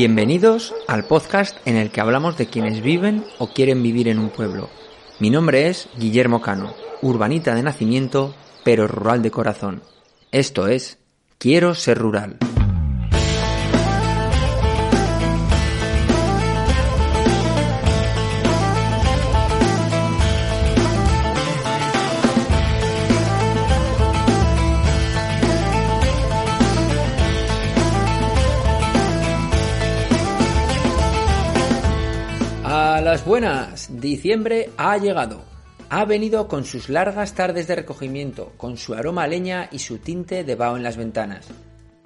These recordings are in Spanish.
Bienvenidos al podcast en el que hablamos de quienes viven o quieren vivir en un pueblo. Mi nombre es Guillermo Cano, urbanita de nacimiento, pero rural de corazón. Esto es Quiero ser rural. Buenas, diciembre ha llegado. Ha venido con sus largas tardes de recogimiento, con su aroma a leña y su tinte de vaho en las ventanas.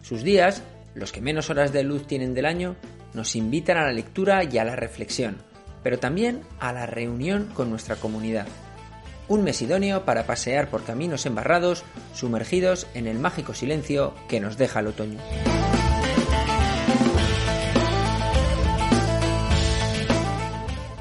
Sus días, los que menos horas de luz tienen del año, nos invitan a la lectura y a la reflexión, pero también a la reunión con nuestra comunidad. Un mes idóneo para pasear por caminos embarrados, sumergidos en el mágico silencio que nos deja el otoño.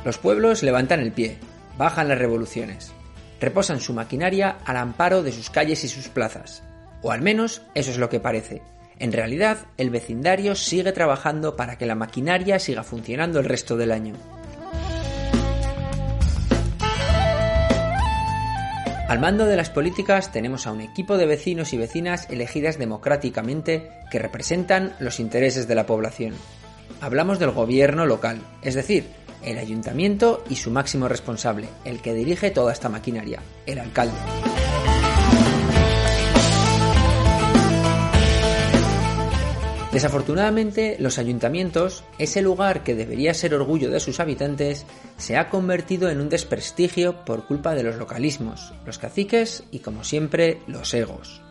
Los pueblos levantan el pie, bajan las revoluciones, reposan su maquinaria al amparo de sus calles y sus plazas. O al menos eso es lo que parece. En realidad, el vecindario sigue trabajando para que la maquinaria siga funcionando el resto del año. Al mando de las políticas tenemos a un equipo de vecinos y vecinas elegidas democráticamente que representan los intereses de la población. Hablamos del gobierno local, es decir, el ayuntamiento y su máximo responsable, el que dirige toda esta maquinaria, el alcalde. Desafortunadamente, los ayuntamientos, ese lugar que debería ser orgullo de sus habitantes, se ha convertido en un desprestigio por culpa de los localismos, los caciques y, como siempre, los egos.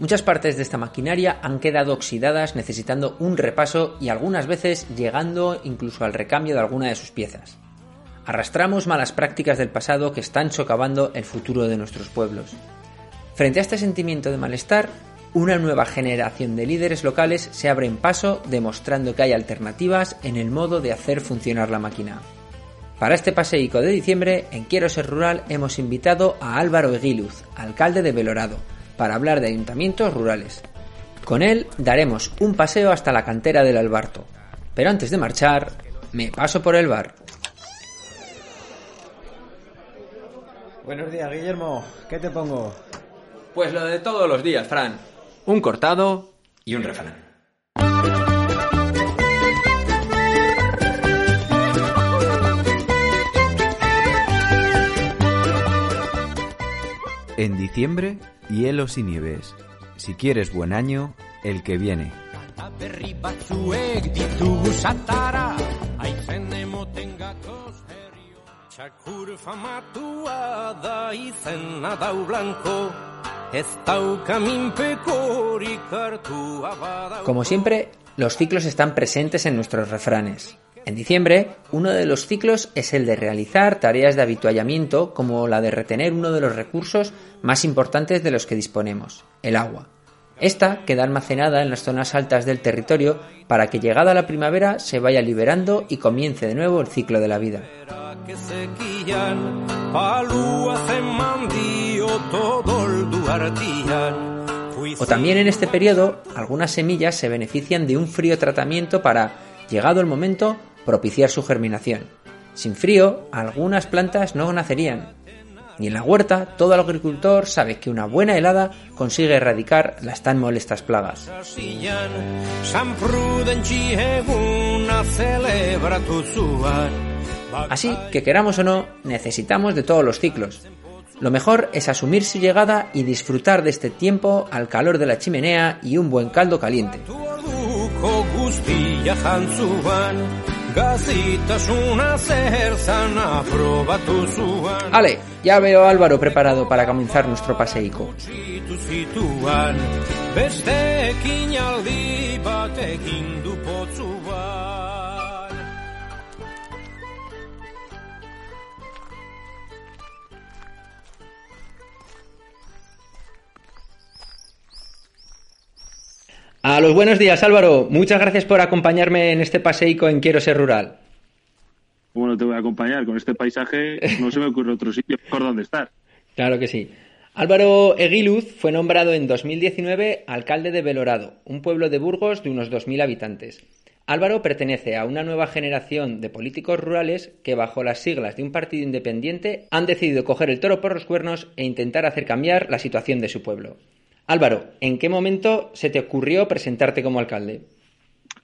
Muchas partes de esta maquinaria han quedado oxidadas necesitando un repaso y algunas veces llegando incluso al recambio de alguna de sus piezas. Arrastramos malas prácticas del pasado que están socavando el futuro de nuestros pueblos. Frente a este sentimiento de malestar, una nueva generación de líderes locales se abre en paso demostrando que hay alternativas en el modo de hacer funcionar la máquina. Para este paseico de diciembre, en Quiero Ser Rural hemos invitado a Álvaro Eguiluz, alcalde de Belorado, para hablar de ayuntamientos rurales. Con él daremos un paseo hasta la cantera del Albarto. Pero antes de marchar, me paso por el bar. Buenos días, Guillermo. ¿Qué te pongo? Pues lo de todos los días, Fran. Un cortado y un refrán. En diciembre, hielos y nieves. Si quieres buen año, el que viene. Como siempre, los ciclos están presentes en nuestros refranes. En diciembre, uno de los ciclos es el de realizar tareas de habituallamiento como la de retener uno de los recursos más importantes de los que disponemos, el agua. Esta queda almacenada en las zonas altas del territorio para que llegada la primavera se vaya liberando y comience de nuevo el ciclo de la vida. O también en este periodo, algunas semillas se benefician de un frío tratamiento para, llegado el momento, propiciar su germinación. Sin frío, algunas plantas no nacerían. Y en la huerta, todo agricultor sabe que una buena helada consigue erradicar las tan molestas plagas. Así que queramos o no, necesitamos de todos los ciclos. Lo mejor es asumir su llegada y disfrutar de este tiempo al calor de la chimenea y un buen caldo caliente. Ale, ya veo a Álvaro preparado para comenzar nuestro paseico. A los buenos días, Álvaro. Muchas gracias por acompañarme en este paseico en Quiero Ser Rural. Bueno, te voy a acompañar con este paisaje. No se me ocurre otro sitio por donde estar. Claro que sí. Álvaro Eguiluz fue nombrado en 2019 alcalde de Belorado, un pueblo de Burgos de unos 2.000 habitantes. Álvaro pertenece a una nueva generación de políticos rurales que bajo las siglas de un partido independiente han decidido coger el toro por los cuernos e intentar hacer cambiar la situación de su pueblo. Álvaro, ¿en qué momento se te ocurrió presentarte como alcalde?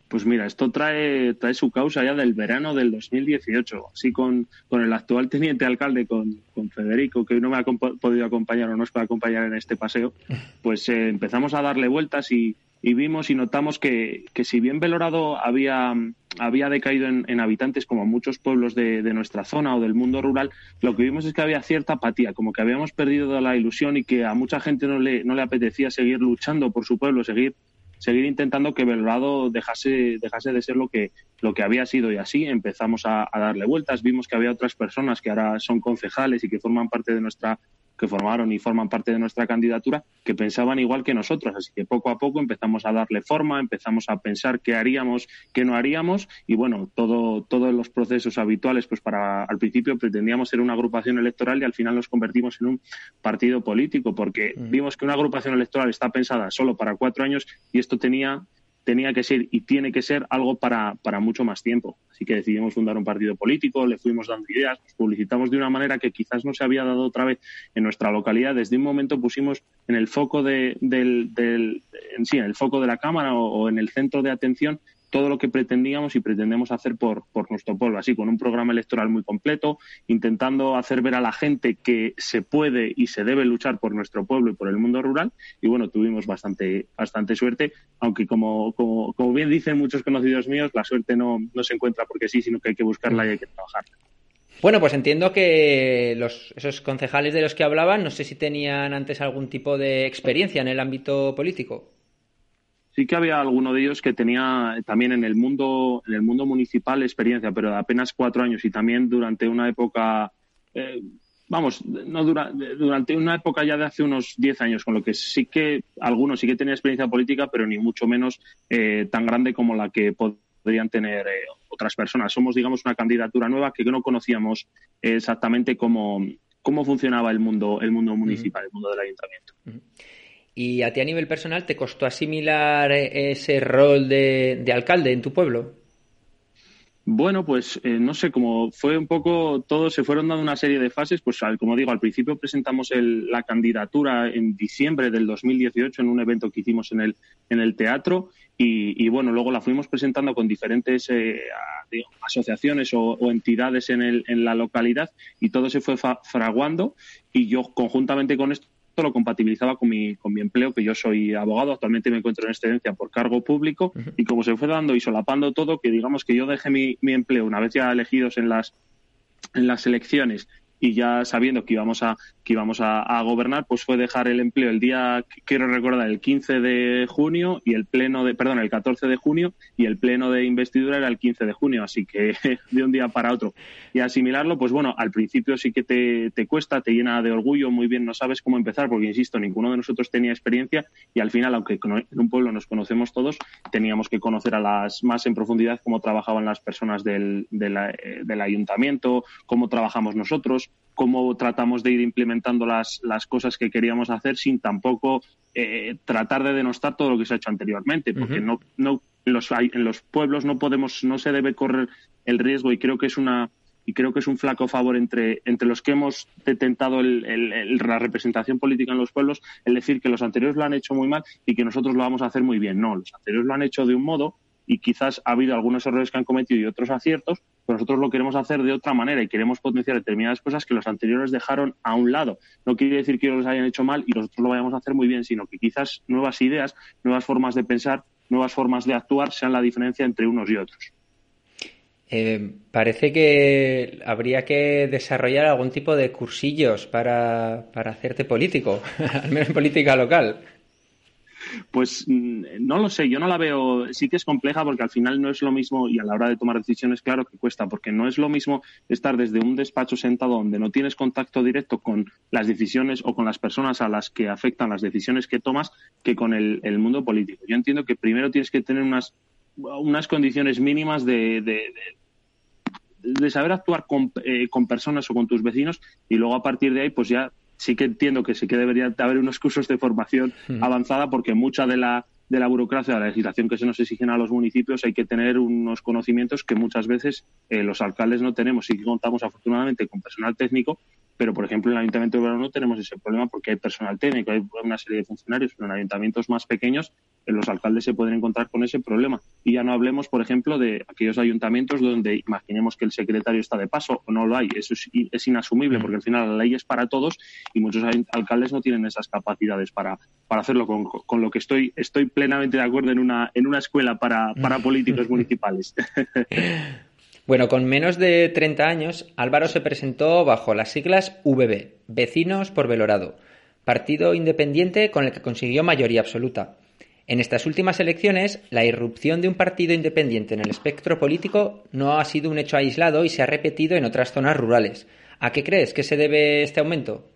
Pues mira, esto trae, trae su causa ya del verano del 2018. Así con, con el actual teniente alcalde, con, con Federico, que no me ha podido acompañar o no nos puede acompañar en este paseo, pues eh, empezamos a darle vueltas y, y vimos y notamos que, que, si bien Belorado había, había decaído en, habitantes como muchos pueblos de, de, nuestra zona o del mundo rural, lo que vimos es que había cierta apatía, como que habíamos perdido la ilusión y que a mucha gente no le, no le apetecía seguir luchando por su pueblo, seguir seguir intentando que Belgrado dejase, dejase de ser lo que, lo que había sido y así empezamos a darle vueltas. Vimos que había otras personas que ahora son concejales y que forman parte de nuestra que formaron y forman parte de nuestra candidatura, que pensaban igual que nosotros. Así que poco a poco empezamos a darle forma, empezamos a pensar qué haríamos, qué no haríamos, y bueno, todo, todos los procesos habituales, pues para al principio pretendíamos ser una agrupación electoral y al final nos convertimos en un partido político, porque vimos que una agrupación electoral está pensada solo para cuatro años y esto tenía tenía que ser y tiene que ser algo para, para mucho más tiempo. Así que decidimos fundar un partido político, le fuimos dando ideas, nos publicitamos de una manera que quizás no se había dado otra vez en nuestra localidad. Desde un momento pusimos en el foco de, del, en sí, en el foco de la cámara o en el centro de atención todo lo que pretendíamos y pretendemos hacer por, por nuestro pueblo, así con un programa electoral muy completo, intentando hacer ver a la gente que se puede y se debe luchar por nuestro pueblo y por el mundo rural. Y bueno, tuvimos bastante, bastante suerte, aunque como, como, bien dicen muchos conocidos míos, la suerte no, no se encuentra porque sí, sino que hay que buscarla y hay que trabajarla. Bueno, pues entiendo que los, esos concejales de los que hablaban, no sé si tenían antes algún tipo de experiencia en el ámbito político sí que había alguno de ellos que tenía también en el mundo, en el mundo municipal experiencia, pero de apenas cuatro años y también durante una época, eh, vamos, no dura, durante una época ya de hace unos diez años, con lo que sí que algunos sí que tenían experiencia política, pero ni mucho menos eh, tan grande como la que podrían tener eh, otras personas. Somos, digamos, una candidatura nueva que no conocíamos exactamente cómo, cómo funcionaba el mundo, el mundo municipal, el mundo del ayuntamiento. ¿Y a ti a nivel personal te costó asimilar ese rol de, de alcalde en tu pueblo? Bueno, pues eh, no sé, como fue un poco, todos se fueron dando una serie de fases, pues al, como digo, al principio presentamos el, la candidatura en diciembre del 2018 en un evento que hicimos en el, en el teatro y, bueno, luego la fuimos presentando con diferentes eh, asociaciones o, o, entidades en, el, en la localidad y todo se fue fraguando y yo conjuntamente con esto lo compatibilizaba con mi, con mi empleo, que yo soy abogado, actualmente me encuentro en excedencia por cargo público, uh -huh. y como se fue dando y solapando todo, que digamos que yo dejé mi, mi empleo una vez ya elegidos en las, en las elecciones y ya sabiendo que íbamos a que íbamos a, gobernar, pues fue dejar el empleo el día, quiero recordar, el 15 de junio y el pleno de, perdón, el 14 de junio y el pleno de investidura era el 15 de junio, así que de un día para otro. Y asimilarlo, pues bueno, al principio sí que te, te cuesta, te llena de orgullo, muy bien, no sabes cómo empezar, porque insisto, ninguno de nosotros tenía experiencia y al final, aunque en un pueblo nos conocemos todos, teníamos que conocer a las más en profundidad cómo trabajaban las personas del, de la, del ayuntamiento, cómo trabajamos nosotros, cómo tratamos de ir implementando las, las cosas que queríamos hacer sin tampoco eh, tratar de denostar todo lo que se ha hecho anteriormente, porque uh -huh. no, no en, los, en los pueblos no podemos, no se debe correr el riesgo y creo que es una y creo que es un flaco favor entre, entre los que hemos detentado el, el, el, la representación política en los pueblos el decir que los anteriores lo han hecho muy mal y que nosotros lo vamos a hacer muy bien. No, los anteriores lo han hecho de un modo y quizás ha habido algunos errores que han cometido y otros aciertos, pero nosotros lo queremos hacer de otra manera y queremos potenciar determinadas cosas que los anteriores dejaron a un lado. No quiere decir que ellos los hayan hecho mal y nosotros lo vayamos a hacer muy bien, sino que quizás nuevas ideas, nuevas formas de pensar, nuevas formas de actuar sean la diferencia entre unos y otros. Eh, parece que habría que desarrollar algún tipo de cursillos para, para hacerte político, al menos en política local. Pues no lo sé, yo no la veo, sí que es compleja porque al final no es lo mismo y a la hora de tomar decisiones claro que cuesta, porque no es lo mismo estar desde un despacho sentado donde no tienes contacto directo con las decisiones o con las personas a las que afectan las decisiones que tomas que con el, el mundo político. Yo entiendo que primero tienes que tener unas, unas condiciones mínimas de, de, de, de saber actuar con, eh, con personas o con tus vecinos y luego a partir de ahí pues ya sí que entiendo que sí que debería haber unos cursos de formación mm. avanzada porque mucha de la de la burocracia, de la legislación que se nos exigen a los municipios, hay que tener unos conocimientos que muchas veces eh, los alcaldes no tenemos. Sí que contamos afortunadamente con personal técnico, pero por ejemplo en el Ayuntamiento de Verano no tenemos ese problema porque hay personal técnico, hay una serie de funcionarios, pero en ayuntamientos más pequeños eh, los alcaldes se pueden encontrar con ese problema. Y ya no hablemos, por ejemplo, de aquellos ayuntamientos donde imaginemos que el secretario está de paso o no lo hay. Eso es, es inasumible mm. porque al final la ley es para todos y muchos alcaldes no tienen esas capacidades para, para hacerlo con, con lo que estoy, estoy plenamente de acuerdo en una, en una escuela para, para políticos municipales. Bueno, con menos de 30 años, Álvaro se presentó bajo las siglas VB, Vecinos por Velorado, partido independiente con el que consiguió mayoría absoluta. En estas últimas elecciones, la irrupción de un partido independiente en el espectro político no ha sido un hecho aislado y se ha repetido en otras zonas rurales. ¿A qué crees que se debe este aumento?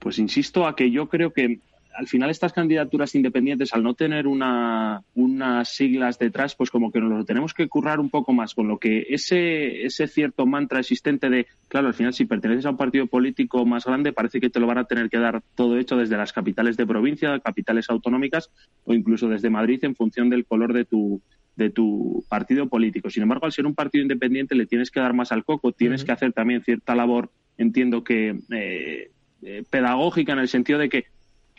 Pues insisto a que yo creo que al final estas candidaturas independientes, al no tener una, unas siglas detrás, pues como que nos lo tenemos que currar un poco más, con lo que ese, ese cierto mantra existente de, claro, al final si perteneces a un partido político más grande, parece que te lo van a tener que dar todo hecho desde las capitales de provincia, capitales autonómicas o incluso desde Madrid en función del color de tu, de tu partido político. Sin embargo, al ser un partido independiente le tienes que dar más al coco, tienes que hacer también cierta labor, entiendo que eh, eh, pedagógica en el sentido de que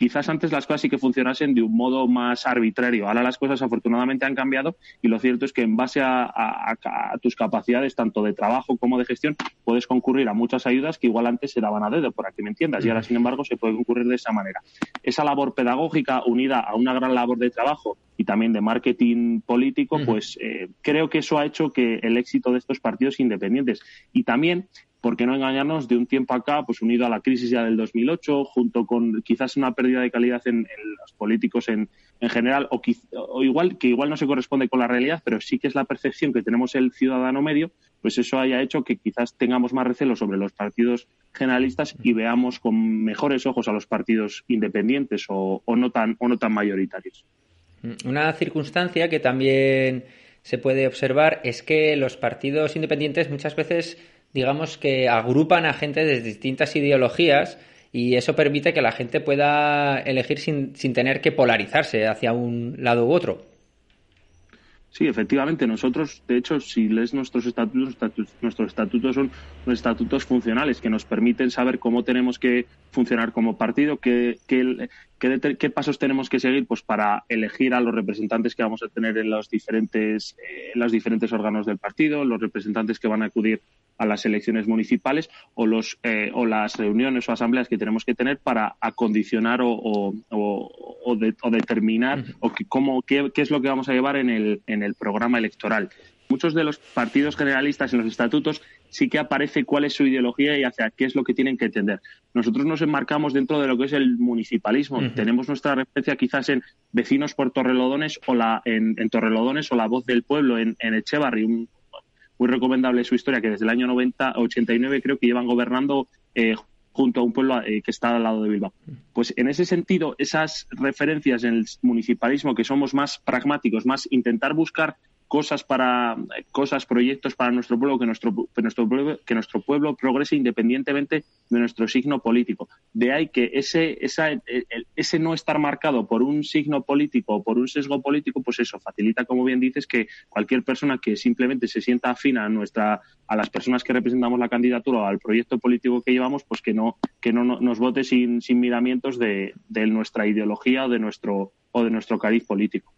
quizás antes las cosas sí que funcionasen de un modo más arbitrario. Ahora las cosas afortunadamente han cambiado y lo cierto es que en base a, tus capacidades, tanto de trabajo como de gestión, puedes concurrir a muchas ayudas que igual antes se daban a dedo, para que me entiendas, y ahora, sin embargo, se puede concurrir de esa manera. Esa labor pedagógica unida a una gran labor de trabajo y también de marketing político, pues eh, creo que eso ha hecho que el éxito de estos partidos independientes y también ¿por qué no engañarnos de un tiempo acá, pues unido a la crisis ya del 2008, junto con quizás una pérdida de calidad en, los políticos en, general, o, igual que igual no se corresponde con la realidad, pero sí que es la percepción que tenemos el ciudadano medio, pues eso haya hecho que quizás tengamos más recelo sobre los partidos generalistas y veamos con mejores ojos a los partidos independientes o, no tan o no tan mayoritarios. Una circunstancia que también se puede observar es que los partidos independientes muchas veces digamos que agrupan a gente de distintas ideologías y eso permite que la gente pueda elegir sin, sin tener que polarizarse hacia un lado u otro. Sí, efectivamente. Nosotros, de hecho, si lees nuestros estatutos, nuestros estatutos son estatutos funcionales que nos permiten saber cómo tenemos que funcionar como partido, qué, qué, qué, pasos tenemos que seguir pues para elegir a los representantes que vamos a tener en los diferentes, eh, en los diferentes órganos del partido, los representantes que van a acudir a las elecciones municipales o, los, eh, o las reuniones o asambleas que tenemos que tener para acondicionar o, o, o, determinar o cómo, qué, qué, es lo que vamos a llevar en el, en el programa electoral. Muchos de los partidos generalistas en los estatutos sí que aparece cuál es su ideología y hacia qué es lo que tienen que entender. Nosotros nos enmarcamos dentro de lo que es el municipalismo. Tenemos nuestra referencia quizás en vecinos por Torrelodones o la, en, Torrelodones o la voz del pueblo en, en Echevarri, muy recomendable su historia, que desde el año 90, 89 creo que llevan gobernando eh, junto a un pueblo eh, que está al lado de Bilbao. Pues en ese sentido, esas referencias en el municipalismo, que somos más pragmáticos, más intentar buscar cosas para cosas, proyectos para nuestro pueblo, que nuestro, que nuestro pueblo, que nuestro pueblo progrese independientemente de nuestro signo político. De ahí que ese, esa, ese no estar marcado por un signo político o por un sesgo político, pues eso facilita, como bien dices, que cualquier persona que simplemente se sienta afina a nuestra, a las personas que representamos la candidatura o al proyecto político que llevamos, pues que no, que no nos vote sin, sin miramientos de, de nuestra ideología o de nuestro, o de nuestro cariz político.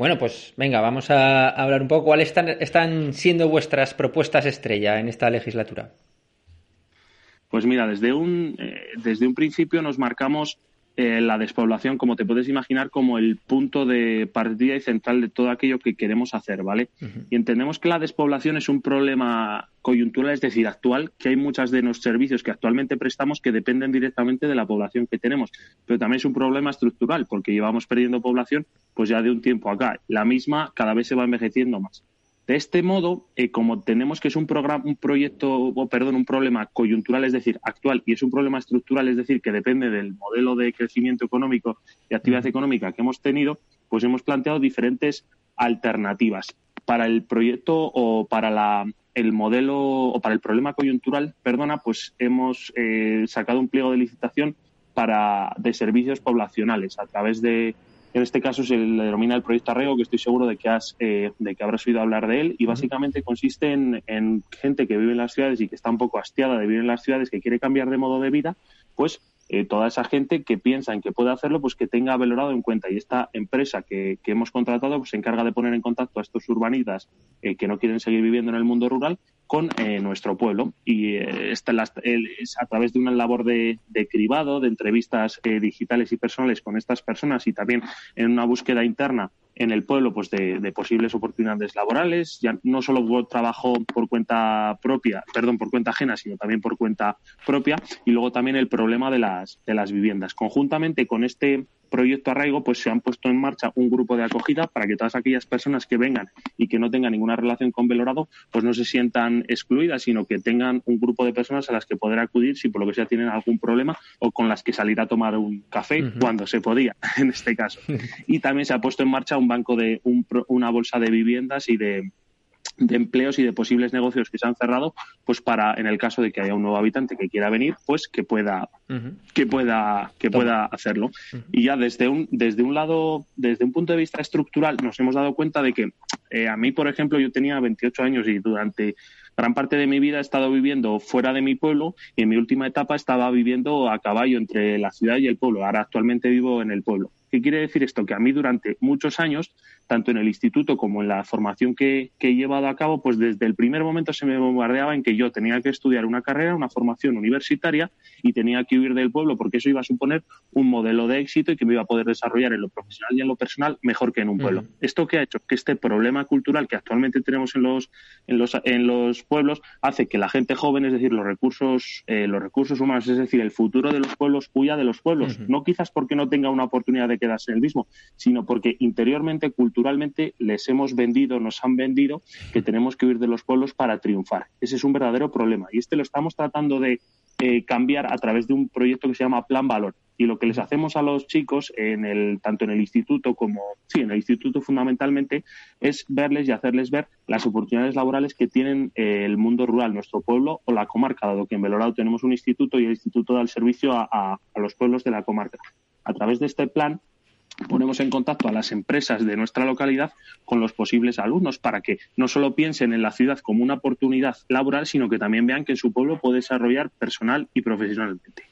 Bueno, pues venga, vamos a hablar un poco. ¿Cuáles están, siendo vuestras propuestas estrella en esta legislatura? Pues mira, desde un, eh, desde un principio nos marcamos eh, la despoblación, como te puedes imaginar, como el punto de partida y central de todo aquello que queremos hacer, ¿vale? Y entendemos que la despoblación es un problema coyuntural, es decir, actual, que hay muchas de los servicios que actualmente prestamos que dependen directamente de la población que tenemos, pero también es un problema estructural, porque llevamos perdiendo población pues ya de un tiempo acá. La misma cada vez se va envejeciendo más. De este modo, eh, como tenemos que es un programa, un proyecto, o perdón, un problema coyuntural, es decir, actual, y es un problema estructural, es decir, que depende del modelo de crecimiento económico y actividad económica que hemos tenido, pues hemos planteado diferentes alternativas. Para el proyecto o para la, el modelo o para el problema coyuntural, perdona, pues hemos eh, sacado un pliego de licitación para, de servicios poblacionales a través de, en este caso se le denomina el proyecto Arrego, que estoy seguro de que, has, eh, de que habrás oído hablar de él, y básicamente consiste en, en, gente que vive en las ciudades y que está un poco hastiada de vivir en las ciudades, que quiere cambiar de modo de vida, pues eh, toda esa gente que piensa en que puede hacerlo, pues que tenga valorado en cuenta. Y esta empresa que, hemos contratado pues, se encarga de poner en contacto a estos urbanitas eh, que no quieren seguir viviendo en el mundo rural con eh, nuestro pueblo. Y es a través de una labor de, de cribado, de entrevistas digitales y personales con estas personas y también en una búsqueda interna en el pueblo pues de, posibles oportunidades laborales, ya no solo trabajo por cuenta propia, perdón, por cuenta ajena, sino también por cuenta propia, y luego también el problema de las, de las viviendas. Conjuntamente con este proyecto Arraigo, pues se han puesto en marcha un grupo de acogida para que todas aquellas personas que vengan y que no tengan ninguna relación con Belorado, pues no se sientan excluidas, sino que tengan un grupo de personas a las que poder acudir si por lo que sea tienen algún problema o con las que salir a tomar un café uh -huh. cuando se podía, en este caso. Y también se ha puesto en marcha un banco de un, una bolsa de viviendas y de de empleos y de posibles negocios que se han cerrado, pues para, en el caso de que haya un nuevo habitante que quiera venir, pues que pueda, uh -huh. que pueda, que pueda hacerlo. Uh -huh. Y ya desde un, desde un lado, desde un punto de vista estructural, nos hemos dado cuenta de que eh, a mí, por ejemplo, yo tenía 28 años y durante gran parte de mi vida he estado viviendo fuera de mi pueblo y en mi última etapa estaba viviendo a caballo entre la ciudad y el pueblo. Ahora actualmente vivo en el pueblo. ¿Qué quiere decir esto? Que a mí durante muchos años, tanto en el instituto como en la formación que, que, he llevado a cabo, pues desde el primer momento se me bombardeaba en que yo tenía que estudiar una carrera, una formación universitaria y tenía que huir del pueblo porque eso iba a suponer un modelo de éxito y que me iba a poder desarrollar en lo profesional y en lo personal mejor que en un pueblo. Uh -huh. ¿Esto qué ha hecho? Que este problema cultural que actualmente tenemos en los, en los, en los pueblos hace que la gente joven, es decir, los recursos, eh, los recursos humanos, es decir, el futuro de los pueblos huya de los pueblos. Uh -huh. No quizás porque no tenga una oportunidad de quedarse el mismo, sino porque interiormente, culturalmente, les hemos vendido, nos han vendido que tenemos que huir de los pueblos para triunfar. Ese es un verdadero problema. Y este lo estamos tratando de eh, cambiar a través de un proyecto que se llama Plan Valor. Y lo que les hacemos a los chicos, en el, tanto en el instituto como, sí, en el instituto fundamentalmente, es verles y hacerles ver las oportunidades laborales que tienen eh, el mundo rural, nuestro pueblo o la comarca, dado que en Belorado tenemos un instituto y el instituto da el servicio a los pueblos de la comarca. A través de este plan ponemos en contacto a las empresas de nuestra localidad con los posibles alumnos para que no solo piensen en la ciudad como una oportunidad laboral, sino que también vean que en su pueblo puede desarrollar personal y profesionalmente.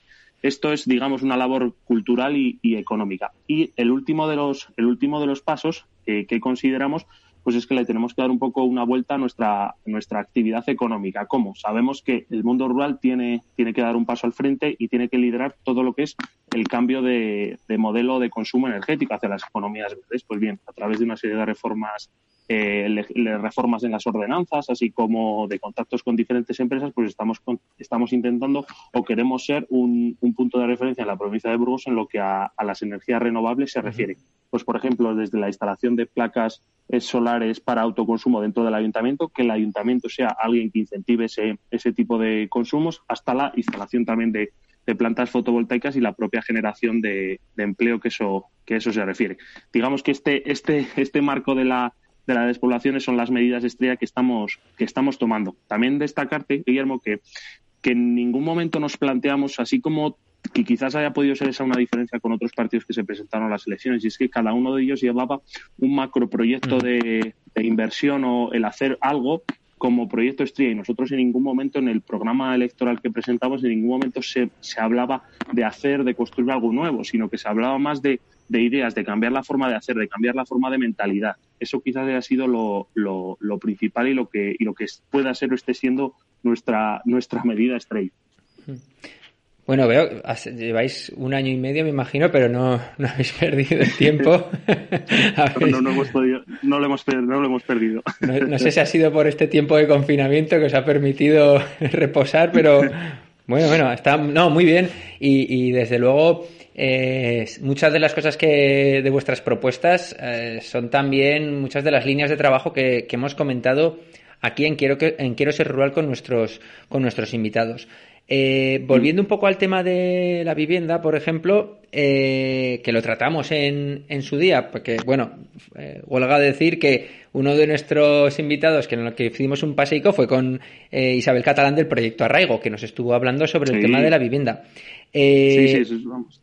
Esto es, digamos, una labor cultural y, económica. Y el último de los, el último de los pasos eh, que consideramos pues es que le tenemos que dar un poco una vuelta a nuestra, nuestra actividad económica. ¿Cómo? Sabemos que el mundo rural tiene, tiene que dar un paso al frente y tiene que liderar todo lo que es el cambio de, de modelo de consumo energético hacia las economías verdes. Pues bien, a través de una serie de reformas eh, le, le reformas en las ordenanzas, así como de contactos con diferentes empresas, pues estamos, con, estamos intentando o queremos ser un, un, punto de referencia en la provincia de Burgos en lo que a, a las energías renovables se refiere. Pues, por ejemplo, desde la instalación de placas eh, solares para autoconsumo dentro del ayuntamiento, que el ayuntamiento sea alguien que incentive ese, ese tipo de consumos, hasta la instalación también de, de plantas fotovoltaicas y la propia generación de, de, empleo que eso, que eso se refiere. Digamos que este, este, este marco de la, de las despoblaciones son las medidas estrella que estamos, que estamos tomando. También destacarte, Guillermo, que, que en ningún momento nos planteamos, así como que quizás haya podido ser esa una diferencia con otros partidos que se presentaron a las elecciones, y es que cada uno de ellos llevaba un macroproyecto de, de inversión o el hacer algo como proyecto estrella y nosotros en ningún momento en el programa electoral que presentamos en ningún momento se, se hablaba de hacer, de construir algo nuevo, sino que se hablaba más de, de, ideas, de cambiar la forma de hacer, de cambiar la forma de mentalidad. Eso quizás haya sido lo, lo, lo principal y lo que y lo que pueda ser o esté siendo nuestra, nuestra medida estrella. Bueno, veo, lleváis un año y medio, me imagino, pero no, no habéis perdido el tiempo. no, no, hemos podido, no, lo hemos, no lo hemos perdido. No, no, sé si ha sido por este tiempo de confinamiento que os ha permitido reposar, pero bueno, bueno, está no, muy bien. Y, y desde luego, eh, muchas de las cosas que de vuestras propuestas eh, son también muchas de las líneas de trabajo que, que hemos comentado aquí en Quiero, que, en Quiero Ser Rural con nuestros, con nuestros invitados. Eh, volviendo un poco al tema de la vivienda, por ejemplo, eh, que lo tratamos en, en, su día, porque, bueno, eh, huelga decir que uno de nuestros invitados que en el que hicimos un paseico fue con eh, Isabel Catalán del proyecto Arraigo, que nos estuvo hablando sobre el tema de la vivienda. sí, sí, vamos.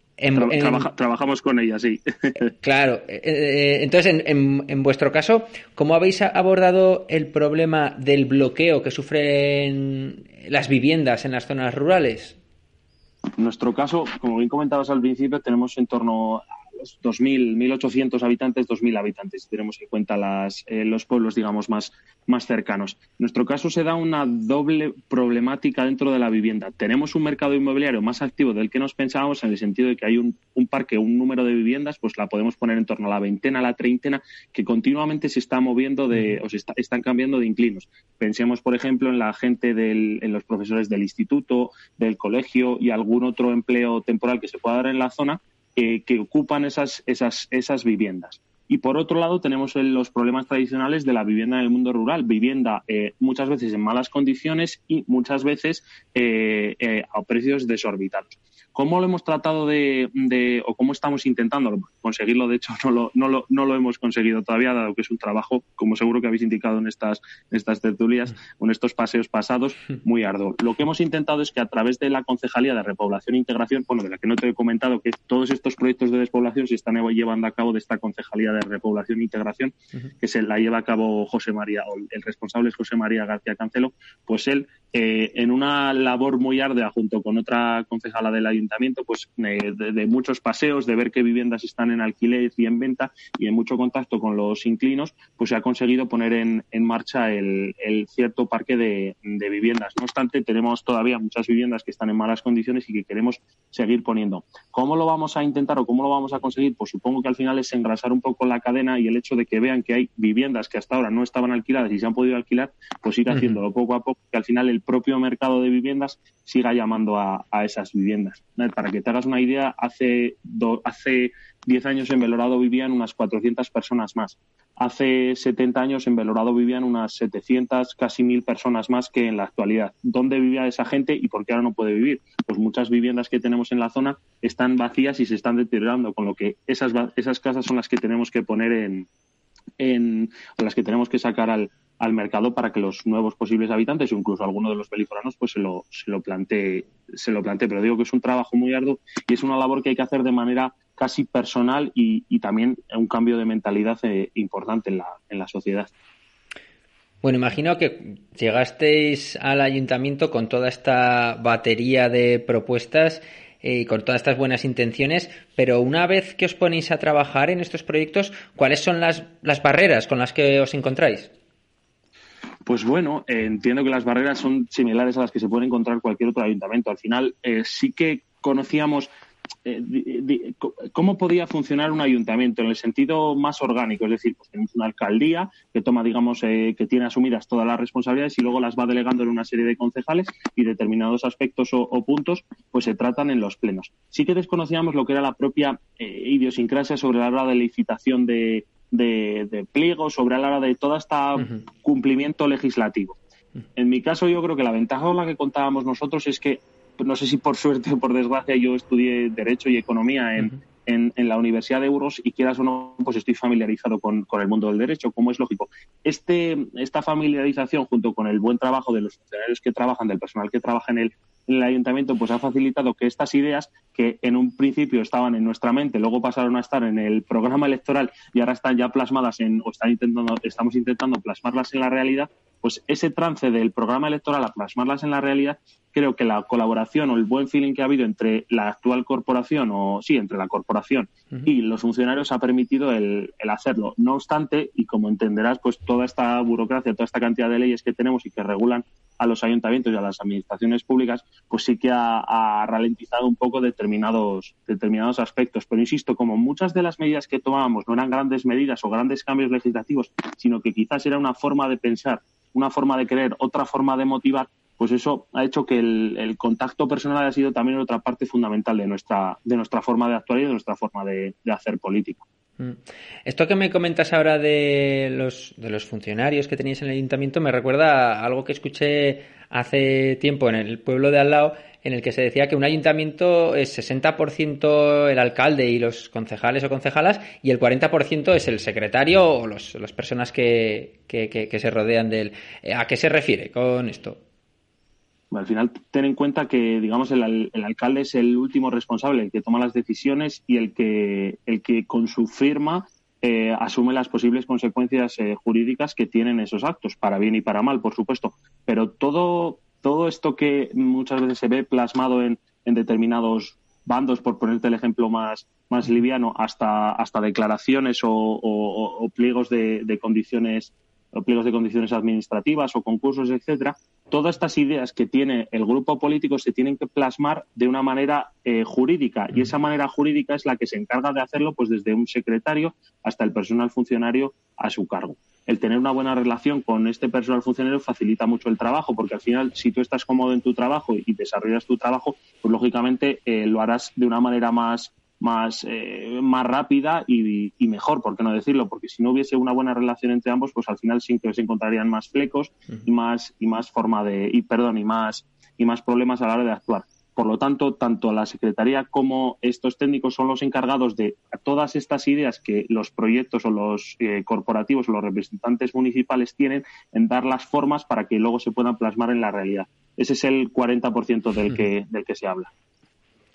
Trabajamos con ella, sí. Claro. entonces, en, en, vuestro caso, ¿cómo habéis abordado el problema del bloqueo que sufren las viviendas en las zonas rurales? En nuestro caso, como bien comentabas al principio, tenemos en torno 2.000, 1.800 habitantes, 2.000 habitantes, si tenemos en cuenta las, eh, los pueblos, digamos, más, más cercanos. En nuestro caso se da una doble problemática dentro de la vivienda. Tenemos un mercado inmobiliario más activo del que nos pensábamos en el sentido de que hay un, un parque, un número de viviendas, pues la podemos poner en torno a la veintena, a la treintena, que continuamente se está moviendo de, o se está, están cambiando de inclinos. Pensemos, por ejemplo, en la gente del, en los profesores del instituto, del colegio y algún otro empleo temporal que se pueda dar en la zona eh, que ocupan esas, esas, esas viviendas. Y por otro lado tenemos los problemas tradicionales de la vivienda en el mundo rural, vivienda eh, muchas veces en malas condiciones y muchas veces eh, a precios desorbitados. ¿Cómo lo hemos tratado de, o cómo estamos intentando conseguirlo? De hecho, no lo, no, lo, no lo hemos conseguido todavía, dado que es un trabajo, como seguro que habéis indicado en estas, estas tertulias, en estos paseos pasados, muy arduo. Lo que hemos intentado es que a través de la Concejalía de Repoblación e Integración, bueno, de la que no te he comentado, que todos estos proyectos de despoblación se están llevando a cabo de esta Concejalía de Repoblación e Integración, que se la lleva a cabo José María, o el responsable es José María García Cancelo, pues él, eh, en una labor muy ardua junto con otra concejala del Ayuntamiento, pues eh, de, muchos paseos, de ver qué viviendas están en alquiler y en venta y en mucho contacto con los inclinos, pues se ha conseguido poner en, marcha el, cierto parque de, viviendas. No obstante, tenemos todavía muchas viviendas que están en malas condiciones y que queremos seguir poniendo. ¿Cómo lo vamos a intentar o cómo lo vamos a conseguir? Pues supongo que al final es engrasar un poco la cadena y el hecho de que vean que hay viviendas que hasta ahora no estaban alquiladas y se han podido alquilar, pues ir haciéndolo poco a poco, que al final el propio mercado de viviendas siga llamando a, a esas viviendas. Para que te hagas una idea, hace, hace 10 años en Belorado vivían unas 400 personas más. Hace 70 años en Belorado vivían unas 700, casi 1.000 personas más que en la actualidad. ¿Dónde vivía esa gente y por qué ahora no puede vivir? Pues muchas viviendas que tenemos en la zona están vacías y se están deteriorando, con lo que esas, esas casas son las que tenemos que poner en, en o las que tenemos que sacar al, al mercado para que los nuevos posibles habitantes o incluso alguno de los beliforanos pues se lo, se lo plantee se lo plantee pero digo que es un trabajo muy arduo y es una labor que hay que hacer de manera casi personal y, también un cambio de mentalidad eh, importante en la, en la sociedad. Bueno, imagino que llegasteis al ayuntamiento con toda esta batería de propuestas eh, con todas estas buenas intenciones, pero una vez que os ponéis a trabajar en estos proyectos, ¿cuáles son las, las barreras con las que os encontráis? Pues bueno, eh, entiendo que las barreras son similares a las que se puede encontrar cualquier otro ayuntamiento. Al final eh, sí que conocíamos eh, cómo podía funcionar un ayuntamiento en el sentido más orgánico, es decir, pues tenemos una alcaldía que toma, digamos, que tiene asumidas todas las responsabilidades y luego las va delegando en una serie de concejales y determinados aspectos o, o puntos pues se tratan en los plenos. Sí que desconocíamos lo que era la propia idiosincrasia sobre la hora de licitación de, de, de pliego, sobre la hora de todo este cumplimiento legislativo. En mi caso, yo creo que la ventaja con la que contábamos nosotros es que, no sé si por suerte o por desgracia, yo estudié Derecho y Economía en, en, la Universidad de Euros y quieras o no, pues estoy familiarizado con, con, el mundo del derecho, como es lógico. Este, esta familiarización, junto con el buen trabajo de los funcionarios que trabajan, del personal que trabaja en el, en el ayuntamiento, pues ha facilitado que estas ideas, que en un principio estaban en nuestra mente, luego pasaron a estar en el programa electoral y ahora están ya plasmadas en, o están intentando, estamos intentando plasmarlas en la realidad, pues ese trance del programa electoral a plasmarlas en la realidad, creo que la colaboración o el buen feeling que ha habido entre la actual corporación, o sí, entre la corporación y los funcionarios ha permitido el, hacerlo. No obstante, y como entenderás, pues toda esta burocracia, toda esta cantidad de leyes que tenemos y que regulan a los ayuntamientos y a las administraciones públicas, pues sí que ha, ralentizado un poco determinados, determinados aspectos. Pero insisto, como muchas de las medidas que tomábamos no eran grandes medidas o grandes cambios legislativos, sino que quizás era una forma de pensar, una forma de creer, otra forma de motivar, pues eso ha hecho que el, contacto personal haya sido también otra parte fundamental de nuestra, de nuestra forma de actuar y de nuestra forma de, hacer política. Mm. Esto que me comentas ahora de los, de los funcionarios que teníais en el ayuntamiento me recuerda a algo que escuché hace tiempo en el pueblo de al lado, en el que se decía que un ayuntamiento es 60% el alcalde y los concejales o concejalas y el 40% es el secretario o los, las personas que, que, se rodean de él. ¿A qué se refiere con esto? Al final ten en cuenta que digamos el, alcalde es el último responsable, el que toma las decisiones y el que, el que con su firma eh, asume las posibles consecuencias eh, jurídicas que tienen esos actos, para bien y para mal, por supuesto. Pero todo, todo esto que muchas veces se ve plasmado en, en determinados bandos, por ponerte el ejemplo más, más liviano, hasta, hasta declaraciones o, o, pliegos de, de condiciones o pliegos de condiciones administrativas o concursos, etcétera, todas estas ideas que tiene el grupo político se tienen que plasmar de una manera eh, jurídica y esa manera jurídica es la que se encarga de hacerlo pues desde un secretario hasta el personal funcionario a su cargo. El tener una buena relación con este personal funcionario facilita mucho el trabajo porque al final si tú estás cómodo en tu trabajo y desarrollas tu trabajo, pues lógicamente eh, lo harás de una manera más más, eh, más rápida y, mejor, por qué no decirlo, porque si no hubiese una buena relación entre ambos, pues al final siempre se encontrarían más flecos y más, y más forma de, y perdón, y más, y más problemas a la hora de actuar. Por lo tanto, tanto la Secretaría como estos técnicos son los encargados de todas estas ideas que los proyectos o los eh, corporativos o los representantes municipales tienen en dar las formas para que luego se puedan plasmar en la realidad. Ese es el 40% del que, del que se habla.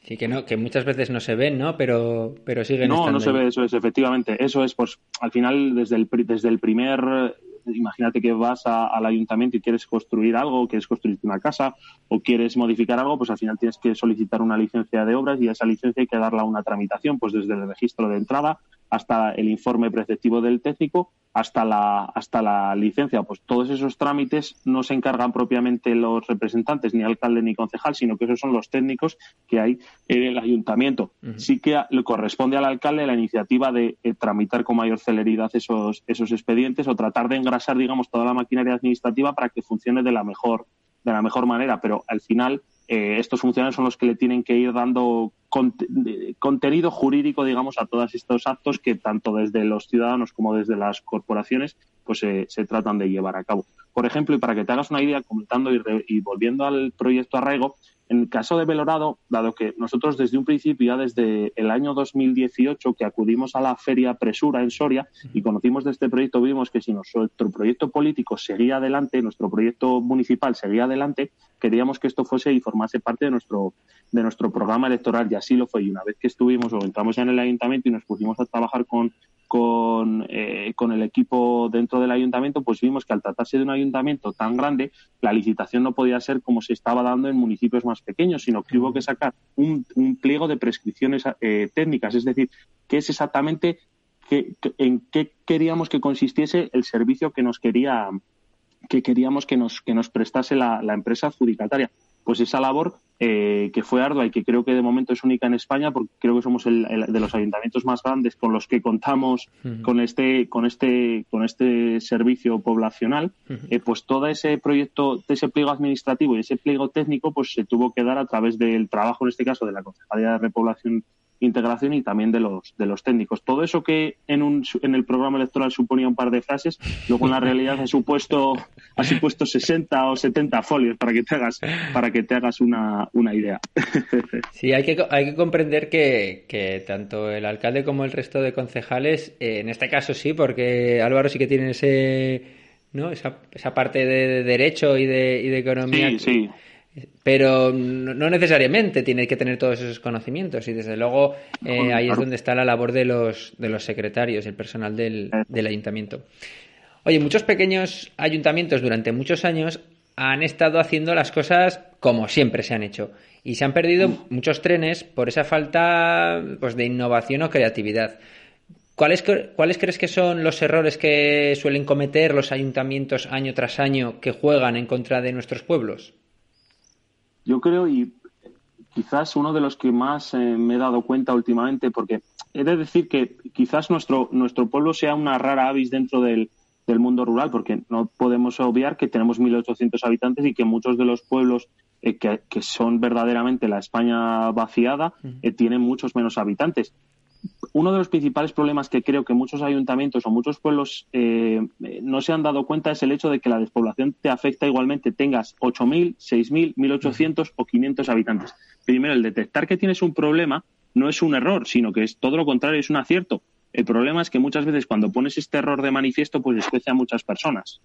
Sí, que no, que muchas veces no se ven, ¿no? Pero, pero siguen No, no se ve, eso es, efectivamente. Eso es, pues, al final, desde el, desde el primer, imagínate que vas al ayuntamiento y quieres construir algo, quieres construir una casa o quieres modificar algo, pues al final tienes que solicitar una licencia de obras y a esa licencia hay que darla una tramitación, pues desde el registro de entrada hasta el informe preceptivo del técnico, hasta la, hasta la licencia. Pues todos esos trámites no se encargan propiamente los representantes, ni alcalde ni concejal, sino que esos son los técnicos que hay en el ayuntamiento. Sí que le corresponde al alcalde la iniciativa de eh, tramitar con mayor celeridad esos, esos expedientes o tratar de engrasar, digamos, toda la maquinaria administrativa para que funcione de la mejor, de la mejor manera. Pero al final eh, estos funcionarios son los que le tienen que ir dando contenido jurídico, digamos, a todos estos actos que tanto desde los ciudadanos como desde las corporaciones pues se tratan de llevar a cabo. Por ejemplo, y para que te hagas una idea, comentando y, y volviendo al proyecto Arraigo, en el caso de Belorado, dado que nosotros desde un principio, ya desde el año 2018, que acudimos a la feria Presura en Soria y conocimos de este proyecto, vimos que si nuestro proyecto político seguía adelante, nuestro proyecto municipal seguía adelante, queríamos que esto fuese y formase parte de nuestro, de nuestro programa electoral y así lo fue. Y una vez que estuvimos o entramos ya en el ayuntamiento y nos pusimos a trabajar con con, eh, con el equipo dentro del ayuntamiento, pues vimos que al tratarse de un ayuntamiento tan grande, la licitación no podía ser como se estaba dando en municipios más pequeños, sino que hubo que sacar un, pliego de prescripciones eh, técnicas, es decir, qué es exactamente qué, en qué queríamos que consistiese el servicio que nos quería que queríamos que nos, que nos prestase la empresa adjudicataria. Pues esa labor eh, que fue ardua y que creo que de momento es única en España porque creo que somos el, de los ayuntamientos más grandes con los que contamos con este con este con este servicio poblacional eh, pues todo ese proyecto ese pliego administrativo y ese pliego técnico pues se tuvo que dar a través del trabajo en este caso de la Concejalía de Repoblación integración y también de los de los técnicos. Todo eso que en un en el programa electoral suponía un par de frases, luego en la realidad ha supuesto ha supuesto 60 o 70 folios para que te hagas para que te hagas una, una idea. Sí, hay que hay que comprender que, que tanto el alcalde como el resto de concejales, eh, en este caso sí, porque Álvaro sí que tiene ese ¿no? esa, esa parte de, derecho y de, y de economía. Sí, sí pero no necesariamente tiene que tener todos esos conocimientos y desde luego eh, ahí es donde está la labor de los, de los secretarios, el personal del, del ayuntamiento. Oye, muchos pequeños ayuntamientos durante muchos años han estado haciendo las cosas como siempre se han hecho y se han perdido mm. muchos trenes por esa falta pues, de innovación o creatividad. ¿Cuáles, ¿Cuáles crees que son los errores que suelen cometer los ayuntamientos año tras año que juegan en contra de nuestros pueblos? Yo creo, y quizás uno de los que más eh, me he dado cuenta últimamente, porque he de decir que quizás nuestro, nuestro pueblo sea una rara avis dentro del, del mundo rural, porque no podemos obviar que tenemos 1.800 habitantes y que muchos de los pueblos eh, que, que, son verdaderamente la España vaciada eh, tienen muchos menos habitantes. Uno de los principales problemas que creo que muchos ayuntamientos o muchos pueblos eh, no se han dado cuenta es el hecho de que la despoblación te afecta igualmente, tengas 8.000, 6.000, 1.800 o 500 habitantes. Primero, el detectar que tienes un problema no es un error, sino que es todo lo contrario, es un acierto. El problema es que muchas veces cuando pones este error de manifiesto, pues desprecia a muchas personas.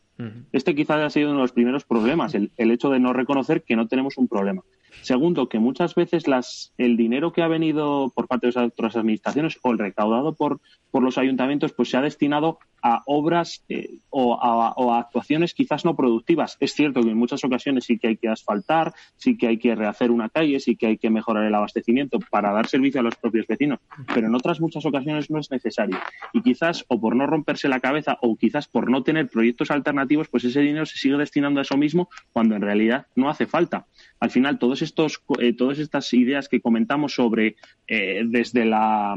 Este quizás ha sido uno de los primeros problemas, el, hecho de no reconocer que no tenemos un problema. Segundo, que muchas veces las, el dinero que ha venido por parte de otras administraciones o el recaudado por, por los ayuntamientos, pues se ha destinado a obras eh, o, a, actuaciones quizás no productivas. Es cierto que en muchas ocasiones sí que hay que asfaltar, sí que hay que rehacer una calle, sí que hay que mejorar el abastecimiento para dar servicio a los propios vecinos, pero en otras muchas ocasiones no es necesario. Y quizás o por no romperse la cabeza o quizás por no tener proyectos alternativos, pues ese dinero se sigue destinando a eso mismo cuando en realidad no hace falta. Al final, todos estos, eh, todas estas ideas que comentamos sobre eh, desde la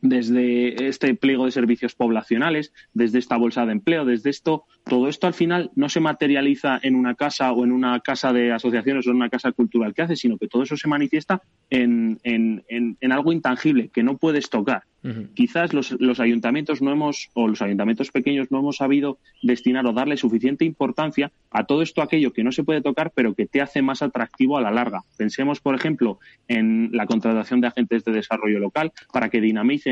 desde este pliego de servicios poblacionales, desde esta bolsa de empleo, desde esto, todo esto al final no se materializa en una casa o en una casa de asociaciones o en una casa cultural que hace, sino que todo eso se manifiesta en, en, en algo intangible que no puedes tocar. Quizás los, los, ayuntamientos no hemos, o los ayuntamientos pequeños no hemos sabido destinar o darle suficiente importancia a todo esto aquello que no se puede tocar, pero que te hace más atractivo a la larga. Pensemos, por ejemplo, en la contratación de agentes de desarrollo local para que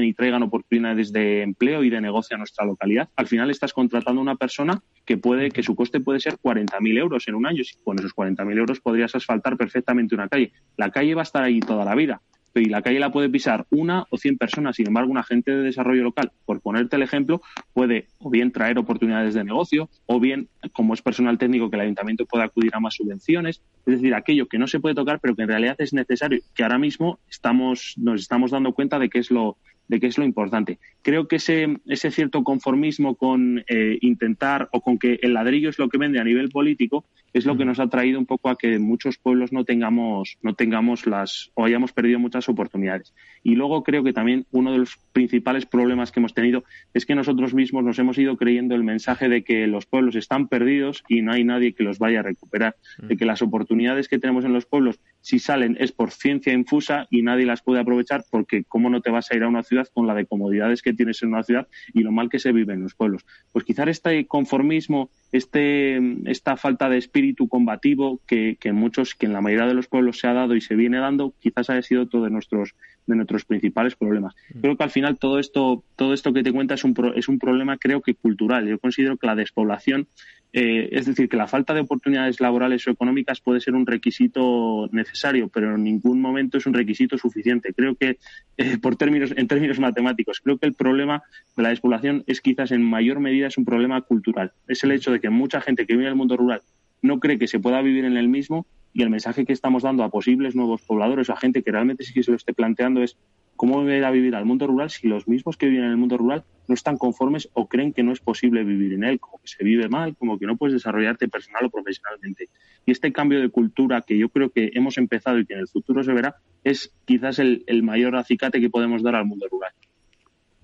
y traigan oportunidades de empleo y de negocio a nuestra localidad. Al final estás contratando a una persona que puede, que su coste puede ser 40.000 euros en un año. Con esos 40.000 euros podrías asfaltar perfectamente una calle. La calle va a estar ahí toda la vida y la calle la puede pisar una o cien personas. Sin embargo, un agente de desarrollo local, por ponerte el ejemplo, puede o bien traer oportunidades de negocio o bien, como es personal técnico, que el ayuntamiento pueda acudir a más subvenciones. Es decir, aquello que no se puede tocar, pero que en realidad es necesario, que ahora mismo estamos, nos estamos dando cuenta de que es lo, de qué es lo importante. Creo que ese, ese cierto conformismo con eh, intentar o con que el ladrillo es lo que vende a nivel político es lo que nos ha traído un poco a que muchos pueblos no tengamos, no tengamos las o hayamos perdido muchas oportunidades. Y luego creo que también uno de los principales problemas que hemos tenido es que nosotros mismos nos hemos ido creyendo el mensaje de que los pueblos están perdidos y no hay nadie que los vaya a recuperar, de que las oportunidades que tenemos en los pueblos si salen es por ciencia infusa y nadie las puede aprovechar porque cómo no te vas a ir a una ciudad con la de comodidades que tienes en una ciudad y lo mal que se vive en los pueblos. Pues quizás este conformismo, este, esta falta de espíritu combativo que, que muchos, que en la mayoría de los pueblos se ha dado y se viene dando, quizás haya sido todo de nuestros de nuestros principales problemas. Mm. Creo que al final todo esto, todo esto que te cuenta es un, es un problema, creo que cultural. Yo considero que la despoblación eh, es decir, que la falta de oportunidades laborales o económicas puede ser un requisito necesario, pero en ningún momento es un requisito suficiente. Creo que, eh, por términos, en términos matemáticos, creo que el problema de la despoblación es quizás en mayor medida es un problema cultural. Es el hecho de que mucha gente que vive en el mundo rural no cree que se pueda vivir en el mismo y el mensaje que estamos dando a posibles nuevos pobladores o a gente que realmente sí que se lo esté planteando es ¿Cómo volver a vivir al mundo rural si los mismos que viven en el mundo rural no están conformes o creen que no es posible vivir en él, como que se vive mal, como que no puedes desarrollarte personal o profesionalmente? Y este cambio de cultura que yo creo que hemos empezado y que en el futuro se verá es quizás el, mayor acicate que podemos dar al mundo rural.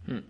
Hmm.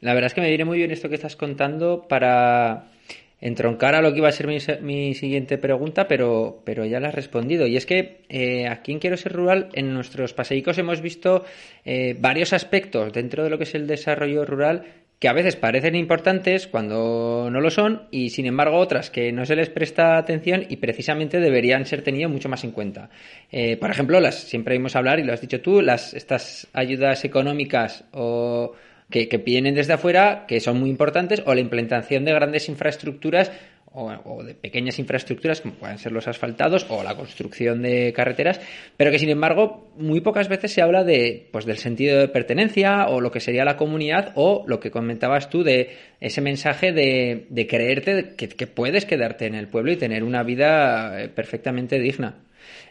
La verdad es que me viene muy bien esto que estás contando para entroncar a lo que iba a ser mi, siguiente pregunta, pero, pero ya la has respondido. Y es que eh, aquí en Quiero Ser Rural, en nuestros paseicos hemos visto eh, varios aspectos dentro de lo que es el desarrollo rural que a veces parecen importantes cuando no lo son y sin embargo otras que no se les presta atención y precisamente deberían ser tenidas mucho más en cuenta. Eh, por ejemplo, las siempre oímos hablar y lo has dicho tú, las estas ayudas económicas o que, vienen desde afuera, que son muy importantes, o la implantación de grandes infraestructuras o, de pequeñas infraestructuras como pueden ser los asfaltados o la construcción de carreteras, pero que sin embargo muy pocas veces se habla de pues del sentido de pertenencia o lo que sería la comunidad o lo que comentabas tú de ese mensaje de, de creerte que, que puedes quedarte en el pueblo y tener una vida eh, perfectamente digna.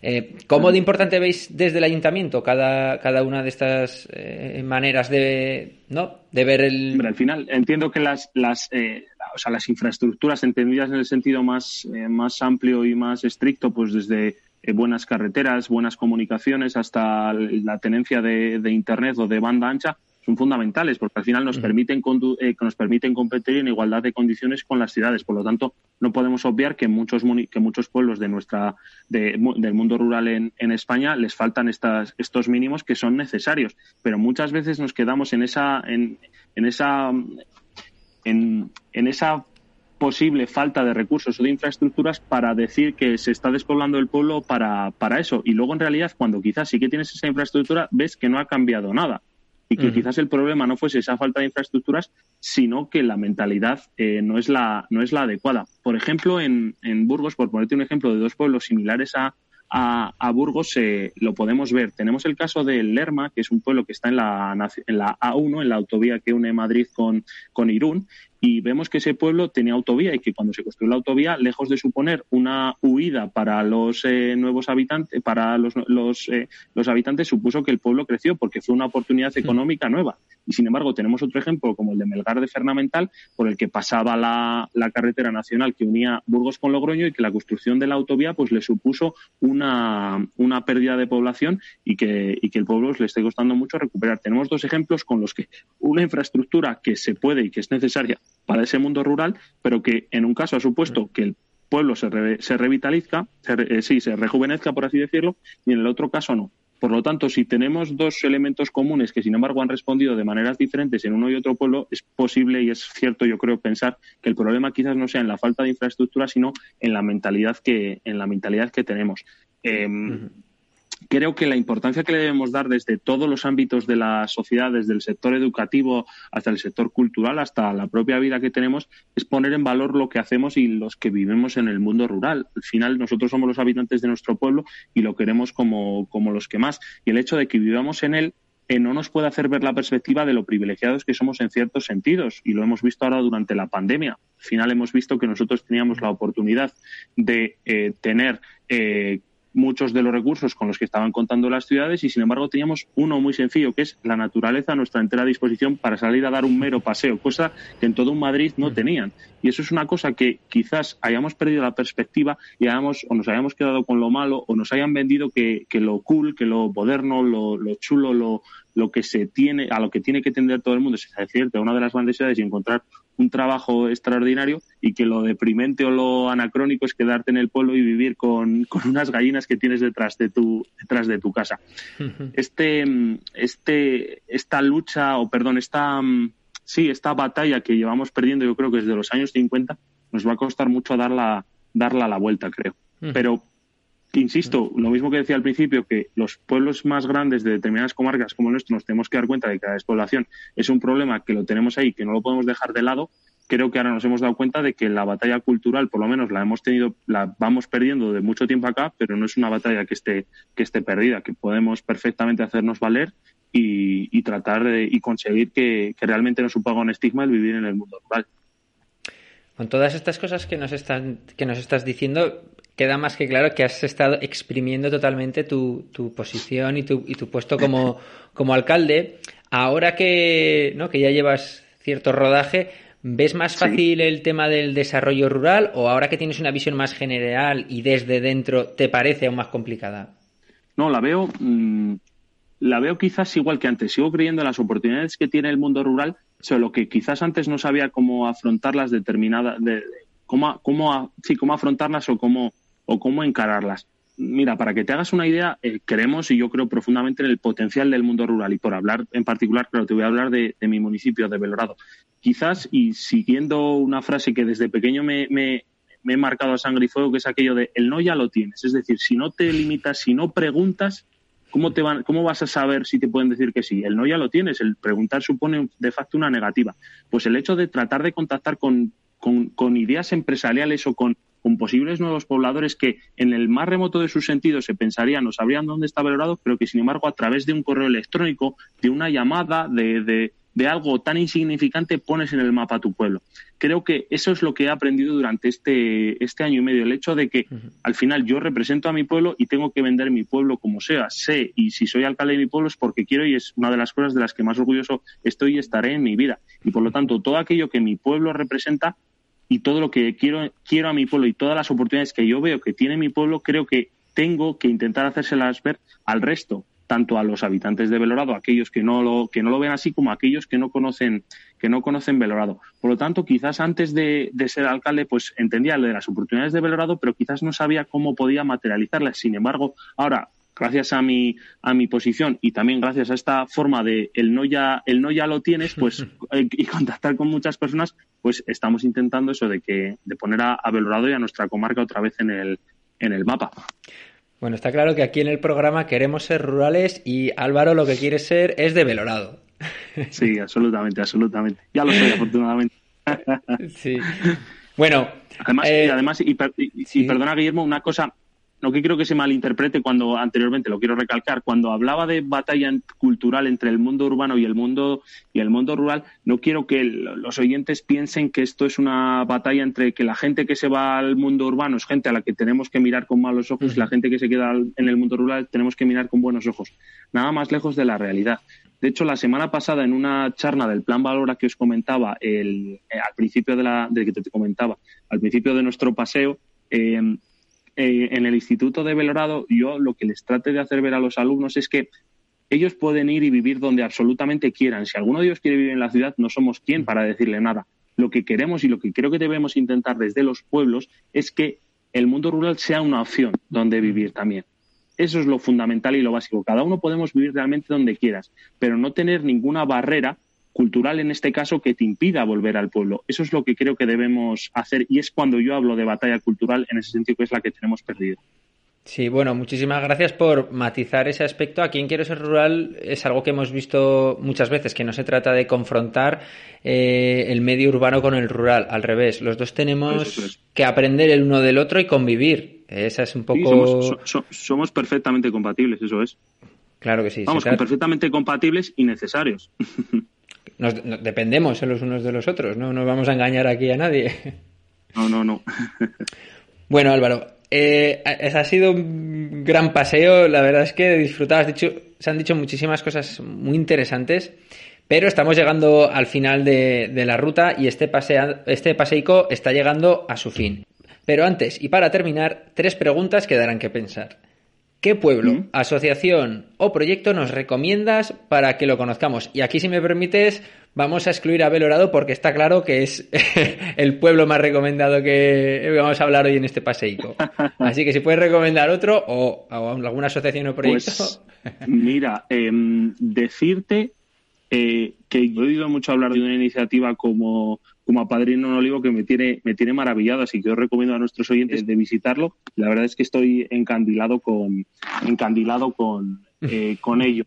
Eh, ¿Cómo de importante veis desde el ayuntamiento cada, cada una de estas eh, maneras de, ¿no? de ver el...? al final entiendo que las, las, eh, o sea, las infraestructuras entendidas en el sentido más, más amplio y más estricto, pues desde buenas carreteras, buenas comunicaciones, hasta la tenencia de, Internet o de banda ancha, son fundamentales porque al final nos, permiten, eh, nos permiten competir en igualdad de condiciones con las ciudades. Por lo tanto, no podemos obviar que muchos, que muchos pueblos de nuestra, del mundo rural en, en España les faltan estas, estos mínimos que son necesarios. Pero muchas veces nos quedamos en esa, en, en esa, en, en esa posible falta de recursos o de infraestructuras para decir que se está despoblando el pueblo para, para eso. Y luego, en realidad, cuando quizás sí que tienes esa infraestructura, ves que no ha cambiado nada. Y que quizás el problema no fuese esa falta de infraestructuras, sino que la mentalidad eh, no, es la, no es la adecuada. Por ejemplo, en, en Burgos, por ponerte un ejemplo de dos pueblos similares a, a, Burgos eh, lo podemos ver. Tenemos el caso de Lerma, que es un pueblo que está en la, en la A1, en la autovía que une Madrid con, con Irún, y vemos que ese pueblo tenía autovía y que cuando se construyó la autovía, lejos de suponer una huida para los eh, nuevos habitantes, para los, los, eh, los, habitantes, supuso que el pueblo creció porque fue una oportunidad económica nueva. Y sin embargo, tenemos otro ejemplo como el de Melgar de Fernamental, por el que pasaba la, la carretera nacional que unía Burgos con Logroño y que la construcción de la autovía pues le supuso una, una pérdida de población y que, y que el pueblo le esté costando mucho recuperar. Tenemos dos ejemplos con los que una infraestructura que se puede y que es necesaria para ese mundo rural, pero que en un caso ha supuesto que el pueblo se, se revitaliza, se, eh, sí, se rejuvenezca, por así decirlo, y en el otro caso no. Por lo tanto, si tenemos dos elementos comunes que, sin embargo, han respondido de maneras diferentes en uno y otro pueblo, es posible y es cierto, yo creo, pensar que el problema quizás no sea en la falta de infraestructura, sino en la mentalidad que, en la mentalidad que tenemos. Em, creo que la importancia que le debemos dar desde todos los ámbitos de la sociedad, desde el sector educativo hasta el sector cultural, hasta la propia vida que tenemos, es poner en valor lo que hacemos y los que vivimos en el mundo rural. Al final, nosotros somos los habitantes de nuestro pueblo y lo queremos como, como los que más. Y el hecho de que vivamos en él eh, no nos puede hacer ver la perspectiva de lo privilegiados que somos en ciertos sentidos. Y lo hemos visto ahora durante la pandemia. Al final hemos visto que nosotros teníamos la oportunidad de eh, tener eh, muchos de los recursos con los que estaban contando las ciudades y sin embargo teníamos uno muy sencillo que es la naturaleza a nuestra entera disposición para salir a dar un mero paseo, cosa que en todo un Madrid no tenían. Y eso es una cosa que quizás hayamos perdido la perspectiva y hayamos, o nos hayamos quedado con lo malo o nos hayan vendido que, que lo cool, que lo moderno, lo, lo chulo, lo, lo que se tiene, a lo que tiene que tender todo el mundo es decirte una de las grandes ciudades y encontrar un trabajo extraordinario y que lo deprimente o lo anacrónico es quedarte en el pueblo y vivir con, con unas gallinas que tienes detrás de tu, detrás de tu casa. Este, este, esta lucha, o perdón, esta, sí, esta batalla que llevamos perdiendo, yo creo que desde los años 50, nos va a costar mucho darla, darla la vuelta, creo. Pero insisto, lo mismo que decía al principio, que los pueblos más grandes de determinadas comarcas como el nuestro nos tenemos que dar cuenta de que la despoblación es un problema que lo tenemos ahí, que no lo podemos dejar de lado. Creo que ahora nos hemos dado cuenta de que la batalla cultural, por lo menos la hemos tenido, la vamos perdiendo de mucho tiempo acá, pero no es una batalla que esté, que esté perdida, que podemos perfectamente hacernos valer y, tratar de, y conseguir que, que realmente no suponga un estigma el vivir en el mundo rural. Con todas estas cosas que nos están, que nos estás diciendo, queda más que claro que has estado exprimiendo totalmente tu, tu posición y tu, y tu puesto como, como alcalde. Ahora que, ¿no? que ya llevas cierto rodaje, ¿ves más fácil el tema del desarrollo rural o ahora que tienes una visión más general y desde dentro te parece aún más complicada? No, la veo, mm, la veo quizás igual que antes. Sigo creyendo en las oportunidades que tiene el mundo rural, solo que quizás antes no sabía cómo afrontarlas determinadas, de, cómo, cómo, sí, cómo afrontarlas o cómo o cómo encararlas. Mira, para que te hagas una idea, eh, creemos y yo creo profundamente en el potencial del mundo rural y por hablar en particular, pero te voy a hablar de, mi municipio, de Belorado. Quizás, y siguiendo una frase que desde pequeño me, he marcado a sangre y fuego, que es aquello de el no ya lo tienes. Es decir, si no te limitas, si no preguntas, ¿cómo, te van, ¿cómo vas a saber si te pueden decir que sí? El no ya lo tienes, el preguntar supone de facto una negativa. Pues el hecho de tratar de contactar con, con, con ideas empresariales o con con posibles nuevos pobladores que en el más remoto de sus sentidos se pensarían o sabrían dónde está Belorado, pero que sin embargo a través de un correo electrónico, de una llamada, de, de, algo tan insignificante pones en el mapa tu pueblo. Creo que eso es lo que he aprendido durante este, este año y medio, el hecho de que al final yo represento a mi pueblo y tengo que vender mi pueblo como sea, sé, y si soy alcalde de mi pueblo es porque quiero y es una de las cosas de las que más orgulloso estoy y estaré en mi vida. Y por lo tanto, todo aquello que mi pueblo representa y todo lo que quiero, quiero a mi pueblo y todas las oportunidades que yo veo que tiene mi pueblo, creo que tengo que intentar hacérselas ver al resto. tanto a los habitantes de Belorado, aquellos que no lo, que no lo ven así, como a aquellos que no conocen, que no conocen Belorado. Por lo tanto, quizás antes de, ser alcalde, pues entendía de las oportunidades de Belorado, pero quizás no sabía cómo podía materializarlas. Sin embargo, ahora gracias a mi a mi posición y también gracias a esta forma de el no ya el no ya lo tienes pues eh, y contactar con muchas personas pues estamos intentando eso de que de poner a, a Belorado y a nuestra comarca otra vez en el en el mapa bueno, está claro que aquí en el programa queremos ser rurales y Álvaro lo que quiere ser es de Belorado. Sí, absolutamente, absolutamente. Ya lo soy, afortunadamente. Sí. Bueno. Además, eh, además y, perdona, Guillermo, una cosa no que creo que se malinterprete cuando anteriormente lo quiero recalcar cuando hablaba de batalla cultural entre el mundo urbano y el mundo y el mundo rural no quiero que los oyentes piensen que esto es una batalla entre que la gente que se va al mundo urbano es gente a la que tenemos que mirar con malos ojos y la gente que se queda en el mundo rural tenemos que mirar con buenos ojos. Nada más lejos de la realidad. De hecho, la semana pasada, en una charla del plan Valora que os comentaba el, eh, al principio de la, de que te comentaba, al principio de nuestro paseo, eh, eh, en el Instituto de Belorado, yo lo que les trate de hacer ver a los alumnos es que ellos pueden ir y vivir donde absolutamente quieran. Si alguno de ellos quiere vivir en la ciudad, no somos quien para decirle nada. Lo que queremos y lo que creo que debemos intentar desde los pueblos es que el mundo rural sea una opción donde vivir también. Eso es lo fundamental y lo básico. Cada uno podemos vivir realmente donde quieras, pero no tener ninguna barrera cultural en este caso que te impida volver al pueblo. Eso es lo que creo que debemos hacer y es cuando yo hablo de batalla cultural en ese sentido que es la que tenemos perdido. Sí, bueno, muchísimas gracias por matizar ese aspecto. Aquí en Quiero ser rural es algo que hemos visto muchas veces, que no se trata de confrontar eh, el medio urbano con el rural, al revés. Los dos tenemos que aprender el uno del otro y convivir. Esa es un poco. somos, perfectamente compatibles, eso es. Claro que sí. Vamos, perfectamente compatibles y necesarios. nos, dependemos los unos de los otros, no nos vamos a engañar aquí a nadie. No, no, no. bueno, Álvaro, eh, ha sido un gran paseo, la verdad es que disfrutado, dicho, se han dicho muchísimas cosas muy interesantes, pero estamos llegando al final de, de la ruta y este, pasea, este paseico está llegando a su fin. Pero antes, y para terminar, tres preguntas que darán que pensar. ¿Qué pueblo, asociación o proyecto nos recomiendas para que lo conozcamos? Y aquí, si me permites, vamos a excluir a Belorado porque está claro que es el pueblo más recomendado que vamos a hablar hoy en este paseíto. Así que si puedes recomendar otro o, alguna asociación o proyecto. Pues, mira, em, decirte eh, que he oído mucho hablar de una iniciativa como como a Padrino en Olivo que me tiene, me tiene maravillado, así que os recomiendo a nuestros oyentes de visitarlo. La verdad es que estoy encandilado con, encandilado con, eh, con ello.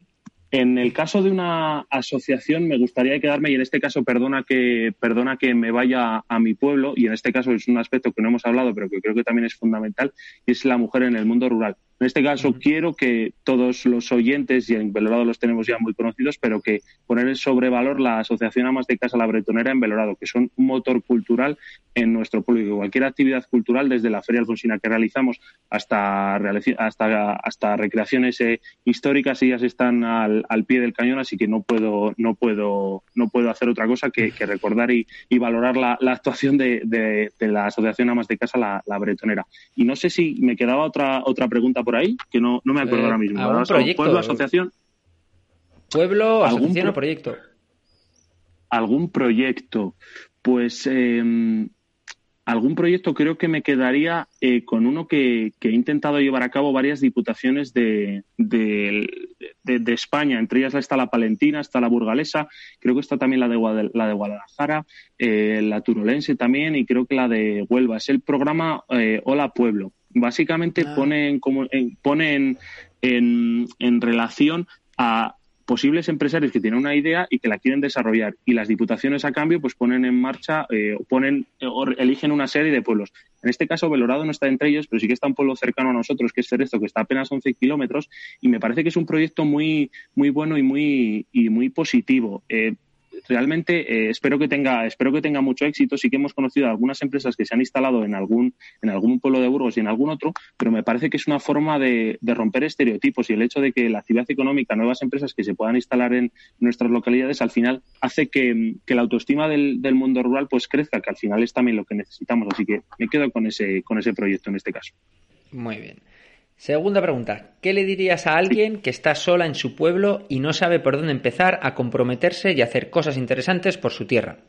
En el caso de una asociación me gustaría quedarme y en este caso perdona que perdona que me vaya a mi pueblo y en este caso es un aspecto que no hemos hablado pero que creo que también es fundamental y es la mujer en el mundo rural. En este caso, quiero que todos los oyentes, y en Belorado los tenemos ya muy conocidos, pero que poner sobre valor la Asociación Amas de Casa La Bretonera en Belorado, que son un motor cultural en nuestro pueblo. Y cualquier actividad cultural, desde la Feria Alfonsina que realizamos hasta, hasta, hasta recreaciones eh, históricas, ellas están al, pie del cañón, así que no puedo, no puedo, no puedo hacer otra cosa que, recordar y, valorar la, actuación de, la Asociación Amas de Casa La, la Bretonera. Y no sé si me quedaba otra, otra pregunta por ahí, que no, no me acuerdo eh, ahora mismo. ¿Algún proyecto? ¿Pueblo, asociación? ¿Pueblo, asociación o proyecto? ¿Algún proyecto? Pues em, algún proyecto creo que me quedaría eh, con uno que, he intentado llevar a cabo varias diputaciones de, de, España. Entre ellas está la Palentina, está la Burgalesa, creo que está también la de, la de Guadalajara, eh, la Turolense también y creo que la de Huelva. Es el programa Hola Pueblo. Básicamente ah. ponen, como, en, ponen en, en relación a posibles empresarios que tienen una idea y que la quieren desarrollar. Y las diputaciones a cambio pues ponen en marcha eh, ponen o eligen una serie de pueblos. En este caso Belorado no está entre ellos pero sí que está un pueblo cercano a nosotros que es Cerezo que está a apenas 11 kilómetros y me parece que es un proyecto muy muy bueno y muy y muy positivo. Eh, realmente eh, espero que tenga espero que tenga mucho éxito. Sí que hemos conocido algunas empresas que se han instalado en algún en algún pueblo de Burgos y en algún otro, pero me parece que es una forma de, romper estereotipos y el hecho de que la actividad económica, nuevas empresas que se puedan instalar en nuestras localidades, al final hace que, la autoestima del, del, mundo rural pues crezca, que al final es también lo que necesitamos. Así que me quedo con ese con ese proyecto en este caso. Muy bien. Segunda pregunta, ¿qué le dirías a alguien que está sola en su pueblo y no sabe por dónde empezar a comprometerse y hacer cosas interesantes por su tierra?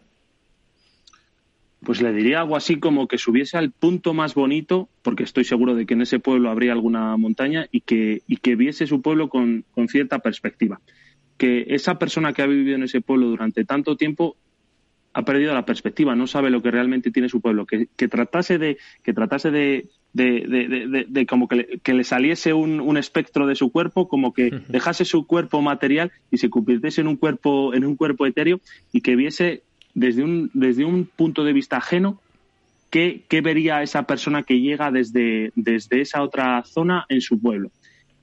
Pues le diría algo así como que subiese al punto más bonito, porque estoy seguro de que en ese pueblo habría alguna montaña, y que, y que viese su pueblo con, con cierta perspectiva. Que esa persona que ha vivido en ese pueblo durante tanto tiempo ha perdido la perspectiva, no sabe lo que realmente tiene su pueblo, que, que tratase de, que tratase de, de, de, de como que le, que le saliese un, un, espectro de su cuerpo, como que dejase su cuerpo material y se convirtiese en un cuerpo, en un cuerpo etéreo y que viese desde un, desde un punto de vista ajeno qué, qué vería esa persona que llega desde, desde esa otra zona en su pueblo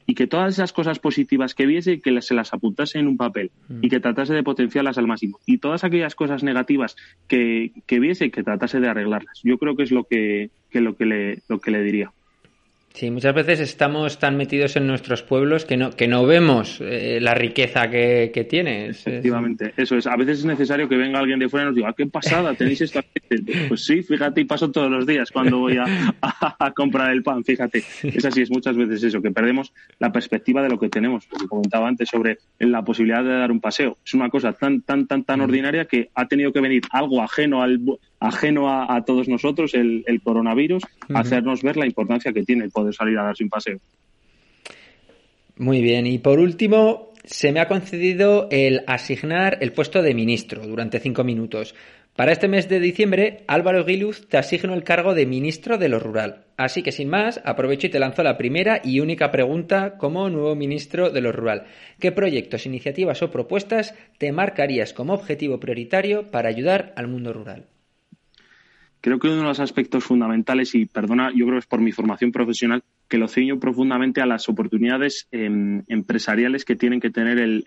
y que todas esas cosas positivas que viese, que se las apuntase en un papel mm. y que tratase de potenciarlas al máximo. Y todas aquellas cosas negativas que, que viese, que tratase de arreglarlas. Yo creo que es lo que, que lo que le, lo que le diría. Sí, muchas veces estamos tan metidos en nuestros pueblos que no, que no vemos eh, la riqueza que, que tiene. Efectivamente, eso es. A veces es necesario que venga alguien de fuera y nos diga, ¿qué pasada? ¿Tenéis esto? Pues sí, fíjate, y paso todos los días cuando voy a, a, comprar el pan, fíjate. Es así, es muchas veces eso, que perdemos la perspectiva de lo que tenemos. Como comentaba antes sobre la posibilidad de dar un paseo. Es una cosa tan, tan, tan, tan ordinaria que ha tenido que venir algo ajeno al, ajeno a, a todos nosotros, el, el coronavirus, uh -huh. hacernos ver la importancia que tiene el poder salir a darse un paseo. Muy bien, y por último, se me ha concedido el asignar el puesto de ministro durante cinco minutos. Para este mes de diciembre, Álvaro Guiluz te asigno el cargo de ministro de lo rural. Así que sin más, aprovecho y te lanzo la primera y única pregunta como nuevo ministro de lo rural. ¿Qué proyectos, iniciativas o propuestas te marcarías como objetivo prioritario para ayudar al mundo rural? Creo que uno de los aspectos fundamentales, y perdona, yo creo que es por mi formación profesional, que lo ciño profundamente a las oportunidades eh, empresariales que tienen que tener el,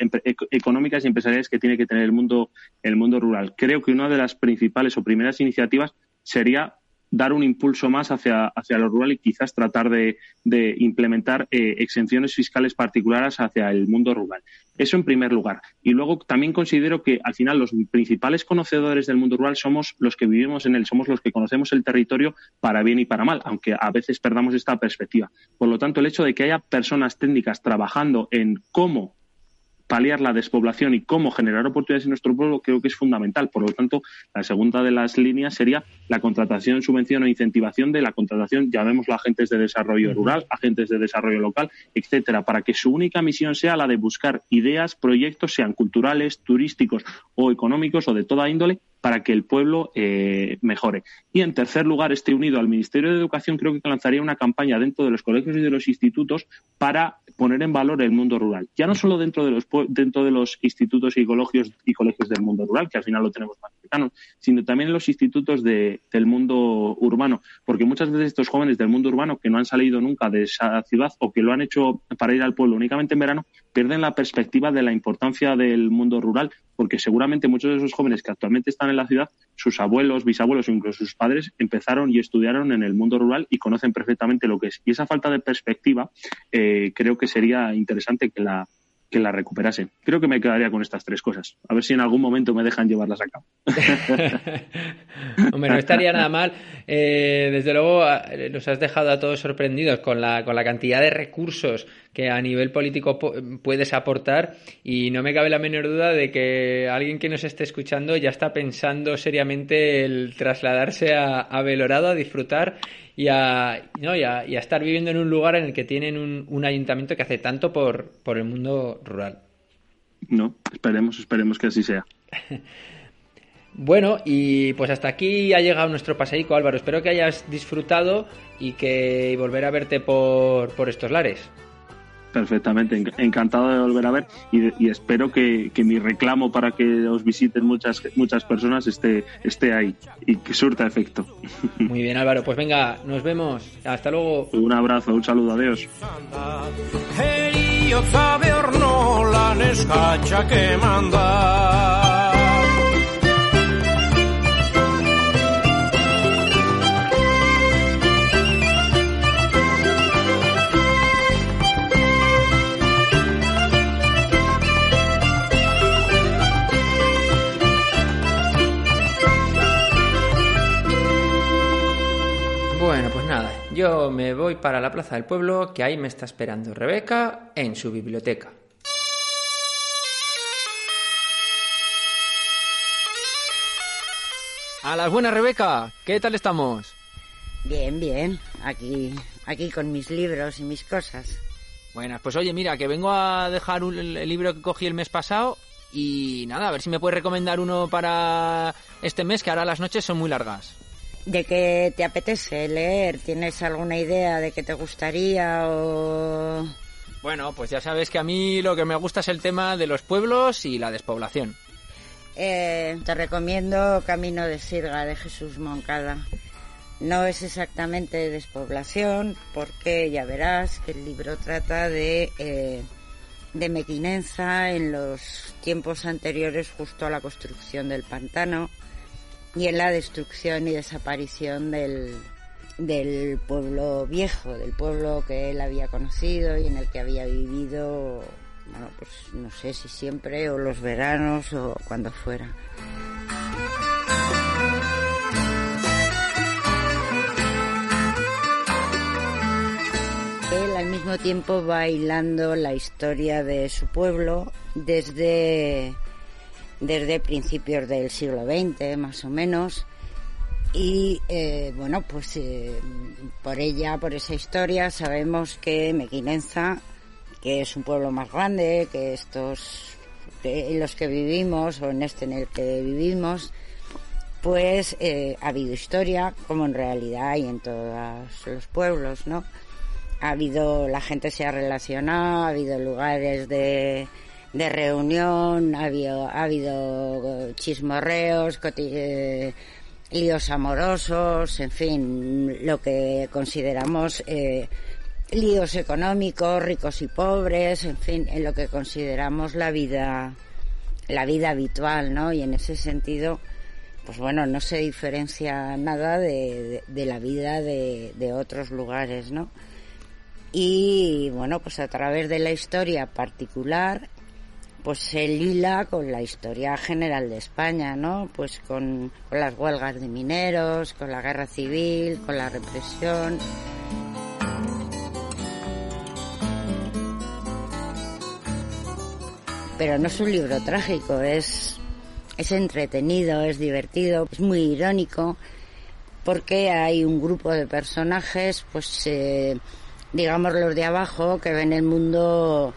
económicas y empresariales que tiene que tener el mundo, el mundo rural. Creo que una de las principales o primeras iniciativas sería dar un impulso más hacia, hacia lo rural y quizás tratar de, implementar eh, exenciones fiscales particulares hacia el mundo rural. Eso en primer lugar. Y luego también considero que al final los principales conocedores del mundo rural somos los que vivimos en él, somos los que conocemos el territorio para bien y para mal, aunque a veces perdamos esta perspectiva. Por lo tanto, el hecho de que haya personas técnicas trabajando en cómo paliar la despoblación y cómo generar oportunidades en nuestro pueblo creo que es fundamental. Por lo tanto, la segunda de las líneas sería la contratación, subvención o incentivación de la contratación, llamémoslo agentes de desarrollo rural, agentes de desarrollo local, etcétera, para que su única misión sea la de buscar ideas, proyectos, sean culturales, turísticos o económicos o de toda índole, para que el pueblo eh, mejore. Y en tercer lugar, esté unido al Ministerio de Educación, creo que lanzaría una campaña dentro de los colegios y de los institutos para poner en valor el mundo rural. Ya no solo dentro de los, de los institutos y colegios, y colegios del mundo rural, que al final lo tenemos más cercano, sino también en los institutos de, del mundo urbano, porque muchas veces estos jóvenes del mundo urbano que no han salido nunca de esa ciudad o que lo han hecho para ir al pueblo únicamente en verano, pierden la perspectiva de la importancia del mundo rural, porque seguramente muchos de esos jóvenes que actualmente están en la ciudad, sus abuelos, bisabuelos o incluso sus padres empezaron y estudiaron en el mundo rural y conocen perfectamente lo que es. Y esa falta de perspectiva eh, creo que sería interesante que la, que la recuperasen. Creo que me quedaría con estas tres cosas. A ver si en algún momento me dejan llevarlas a cabo. Hombre, no estaría nada mal. Eh, desde luego nos has dejado a todos sorprendidos con la, con la cantidad de recursos que a nivel político puedes aportar y no me cabe la menor duda de que alguien que nos esté escuchando ya está pensando seriamente el trasladarse a, a Belorado a disfrutar y a, no, y a, y a, estar viviendo en un lugar en el que tienen un, un ayuntamiento que hace tanto por, por el mundo rural. No, esperemos, esperemos que así sea. Bueno, y pues hasta aquí ha llegado nuestro paseico, Álvaro. Espero que hayas disfrutado y que volver a verte por, por estos lares. Perfectamente, encantado de volver a ver y, y espero que, que, mi reclamo para que os visiten muchas muchas personas esté, esté ahí y que surta efecto. Muy bien Álvaro, pues venga, nos vemos, hasta luego. Un abrazo, un saludo, adiós. Yo me voy para la plaza del pueblo, que ahí me está esperando Rebeca en su biblioteca. A las buenas, Rebeca. ¿Qué tal estamos? Bien, bien. Aquí, aquí con mis libros y mis cosas. Buenas, pues oye, mira, que vengo a dejar un- el libro que cogí el mes pasado y nada, a ver si me puedes recomendar uno para este mes, que ahora las noches son muy largas. ¿De qué te apetece leer? ¿Tienes alguna idea de qué te gustaría o...? Bueno, pues ya sabes que a mí lo que me gusta es el tema de los pueblos y la despoblación. Eh, te recomiendo Camino de Sirga de Jesús Moncada. No es exactamente despoblación, porque ya verás que el libro trata de, eh, de Mequinenza en los tiempos anteriores justo a la construcción del pantano y en la destrucción y desaparición del, del pueblo viejo, del pueblo que él había conocido y en el que había vivido, bueno, pues no sé si siempre o los veranos o cuando fuera. Él al mismo tiempo va hilando la historia de su pueblo desde, desde principios del siglo XX, más o menos. Y eh, bueno, pues eh, por ella, por esa historia, sabemos que Mequinenza, que es un pueblo más grande que estos en los que vivimos o en este en el que vivimos, pues eh, ha habido historia, como en realidad hay en todos los pueblos, ¿no? Ha habido, la gente se ha relacionado, ha habido lugares de, de reunión, ha habido, ha habido chismorreos, eh, líos amorosos, en fin, lo que consideramos eh, líos económicos, ricos y pobres, en fin, en lo que consideramos la vida, la vida habitual, ¿no? Y en ese sentido, pues bueno, no se diferencia nada de la vida de, de otros lugares, ¿no? Y bueno, pues a través de la historia particular, pues se lila con la historia general de España, ¿no? Pues con, las huelgas de mineros, con la guerra civil, con la represión. Pero no es un libro trágico, es, es entretenido, es divertido, es muy irónico, porque hay un grupo de personajes, pues eh, digamos los de abajo, que ven el mundo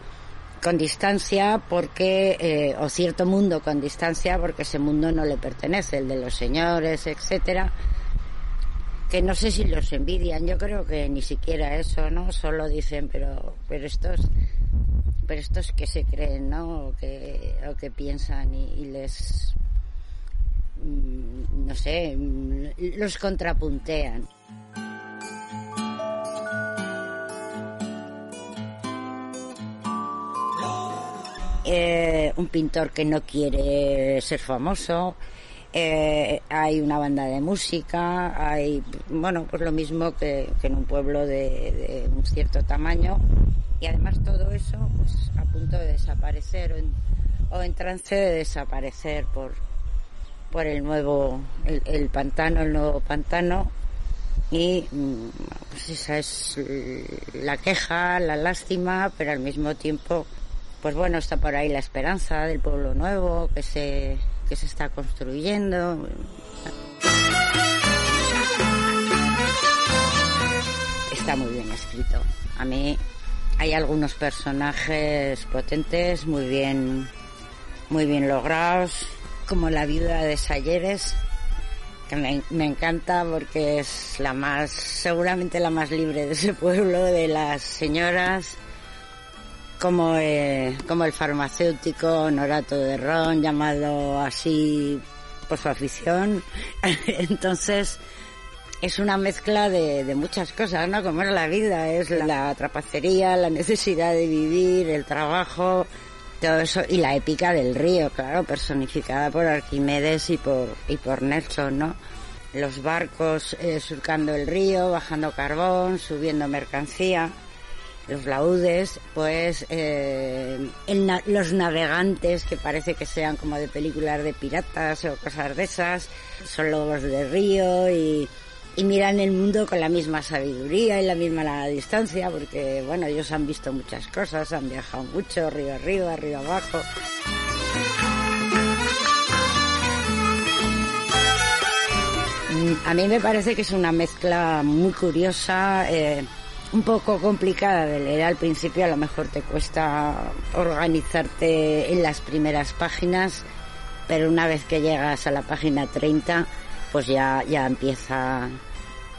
con distancia porque eh, o cierto mundo con distancia porque ese mundo no le pertenece el de los señores etcétera que no sé si los envidian. Yo creo que ni siquiera eso no solo dicen pero pero estos pero estos que se creen no o que o que piensan y, les mm, no sé mm, los contrapuntean eh, un pintor que no quiere ser famoso, eh, hay una banda de música, hay, bueno, pues lo mismo que, en un pueblo de, un cierto tamaño. Y además todo eso pues a punto de desaparecer o en, trance de desaparecer por, por el nuevo, el, el pantano, el nuevo pantano. Y pues esa es la queja, la lástima, pero al mismo tiempo pues bueno, está por ahí la esperanza del pueblo nuevo que se, que se está construyendo. Está muy bien escrito. A mí hay algunos personajes potentes, muy bien, muy bien logrados, como la viuda de Sayeres, que me, me, encanta porque es la más, seguramente la más libre de ese pueblo, de las señoras como, eh, como el farmacéutico Norato de Ron, llamado así por su afición. Entonces, es una mezcla de, de, muchas cosas, ¿no? Como es la vida, es la trapacería, la necesidad de vivir, el trabajo, todo eso, y la épica del río, claro, personificada por Arquimedes y por, y por Nelson, ¿no? Los barcos eh, surcando el río, bajando carbón, subiendo mercancía los laudes, pues eh, los navegantes que parece que sean como de películas de piratas o cosas de esas, son lobos de río y, y miran el mundo con la misma sabiduría y la misma distancia, porque bueno, ellos han visto muchas cosas, han viajado mucho, río arriba, río abajo. Mm, a mí me parece que es una mezcla muy curiosa, eh, un poco complicada de leer al principio, a lo mejor te cuesta organizarte en las primeras páginas, pero una vez que llegas a la página 30, pues ya, ya empieza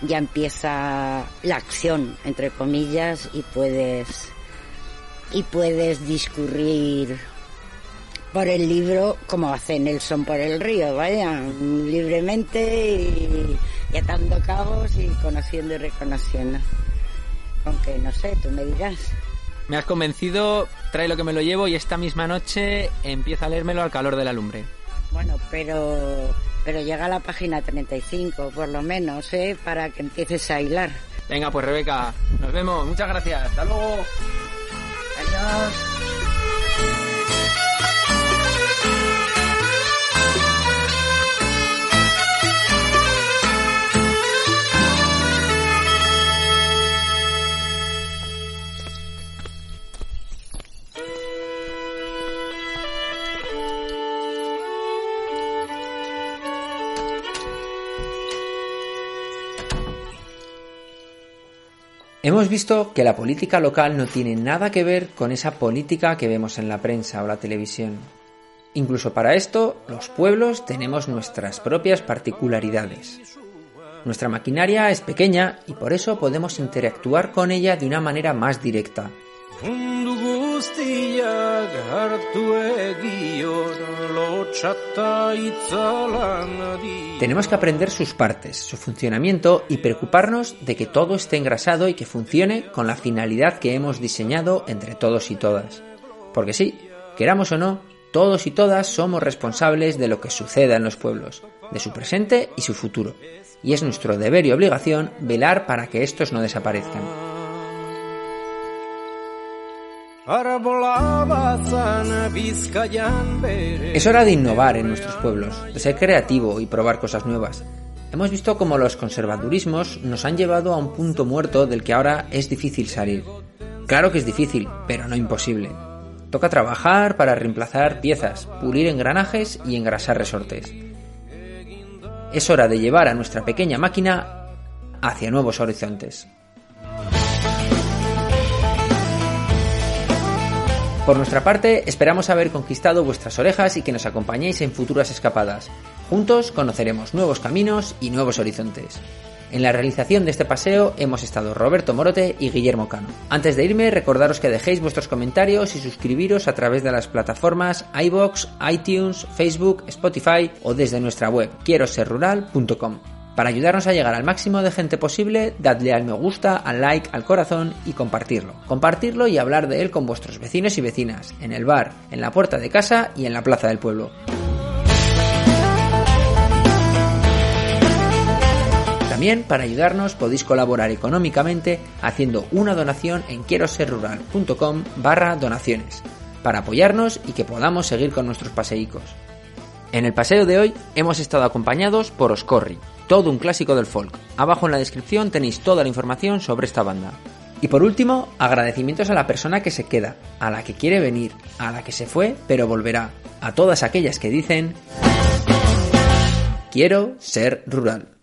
ya empieza la acción entre comillas y puedes y puedes discurrir por el libro como hace Nelson por el río, vaya, libremente y, y atando cabos y conociendo y reconociendo. Aunque no sé, tú me dirás. Me has convencido, trae lo que me lo llevo y esta misma noche empieza a leérmelo al calor de la lumbre. Bueno, pero pero llega a la página 35, por lo menos, ¿eh? Para que empieces a hilar. Venga, pues Rebeca, nos vemos. Muchas gracias. Hasta luego. Adiós. Hemos visto que la política local no tiene nada que ver con esa política que vemos en la prensa o la televisión. Incluso para esto, los pueblos tenemos nuestras propias particularidades. Nuestra maquinaria es pequeña y por eso podemos interactuar con ella de una manera más directa, tenemos que aprender sus partes, su funcionamiento y preocuparnos de que todo esté engrasado y que funcione con la finalidad que hemos diseñado entre todos y todas. Porque sí, queramos o no, todos y todas somos responsables de lo que suceda en los pueblos, de su presente y su futuro. Y es nuestro deber y obligación velar para que estos no desaparezcan. Es hora de innovar en nuestros pueblos, de ser creativo y probar cosas nuevas. Hemos visto cómo los conservadurismos nos han llevado a un punto muerto del que ahora es difícil salir. Claro que es difícil, pero no imposible. Toca trabajar para reemplazar piezas, pulir engranajes y engrasar resortes. Es hora de llevar a nuestra pequeña máquina hacia nuevos horizontes. Por nuestra parte, esperamos haber conquistado vuestras orejas y que nos acompañéis en futuras escapadas. Juntos conoceremos nuevos caminos y nuevos horizontes. En la realización de este paseo hemos estado Roberto Morote y Guillermo Cano. Antes de irme, recordaros que dejéis vuestros comentarios y suscribiros a través de las plataformas iBox, iTunes, Facebook, Spotify o desde nuestra web quiero para ayudarnos a llegar al máximo de gente posible, dadle al me gusta, al like, al corazón y compartirlo. Compartirlo y hablar de él con vuestros vecinos y vecinas, en el bar, en la puerta de casa y en la plaza del pueblo. También para ayudarnos podéis colaborar económicamente haciendo una donación en quiero barra donaciones para apoyarnos y que podamos seguir con nuestros paseicos. En el paseo de hoy hemos estado acompañados por Oscorri, todo un clásico del folk. Abajo en la descripción tenéis toda la información sobre esta banda. Y por último, agradecimientos a la persona que se queda, a la que quiere venir, a la que se fue pero volverá, a todas aquellas que dicen quiero ser rural.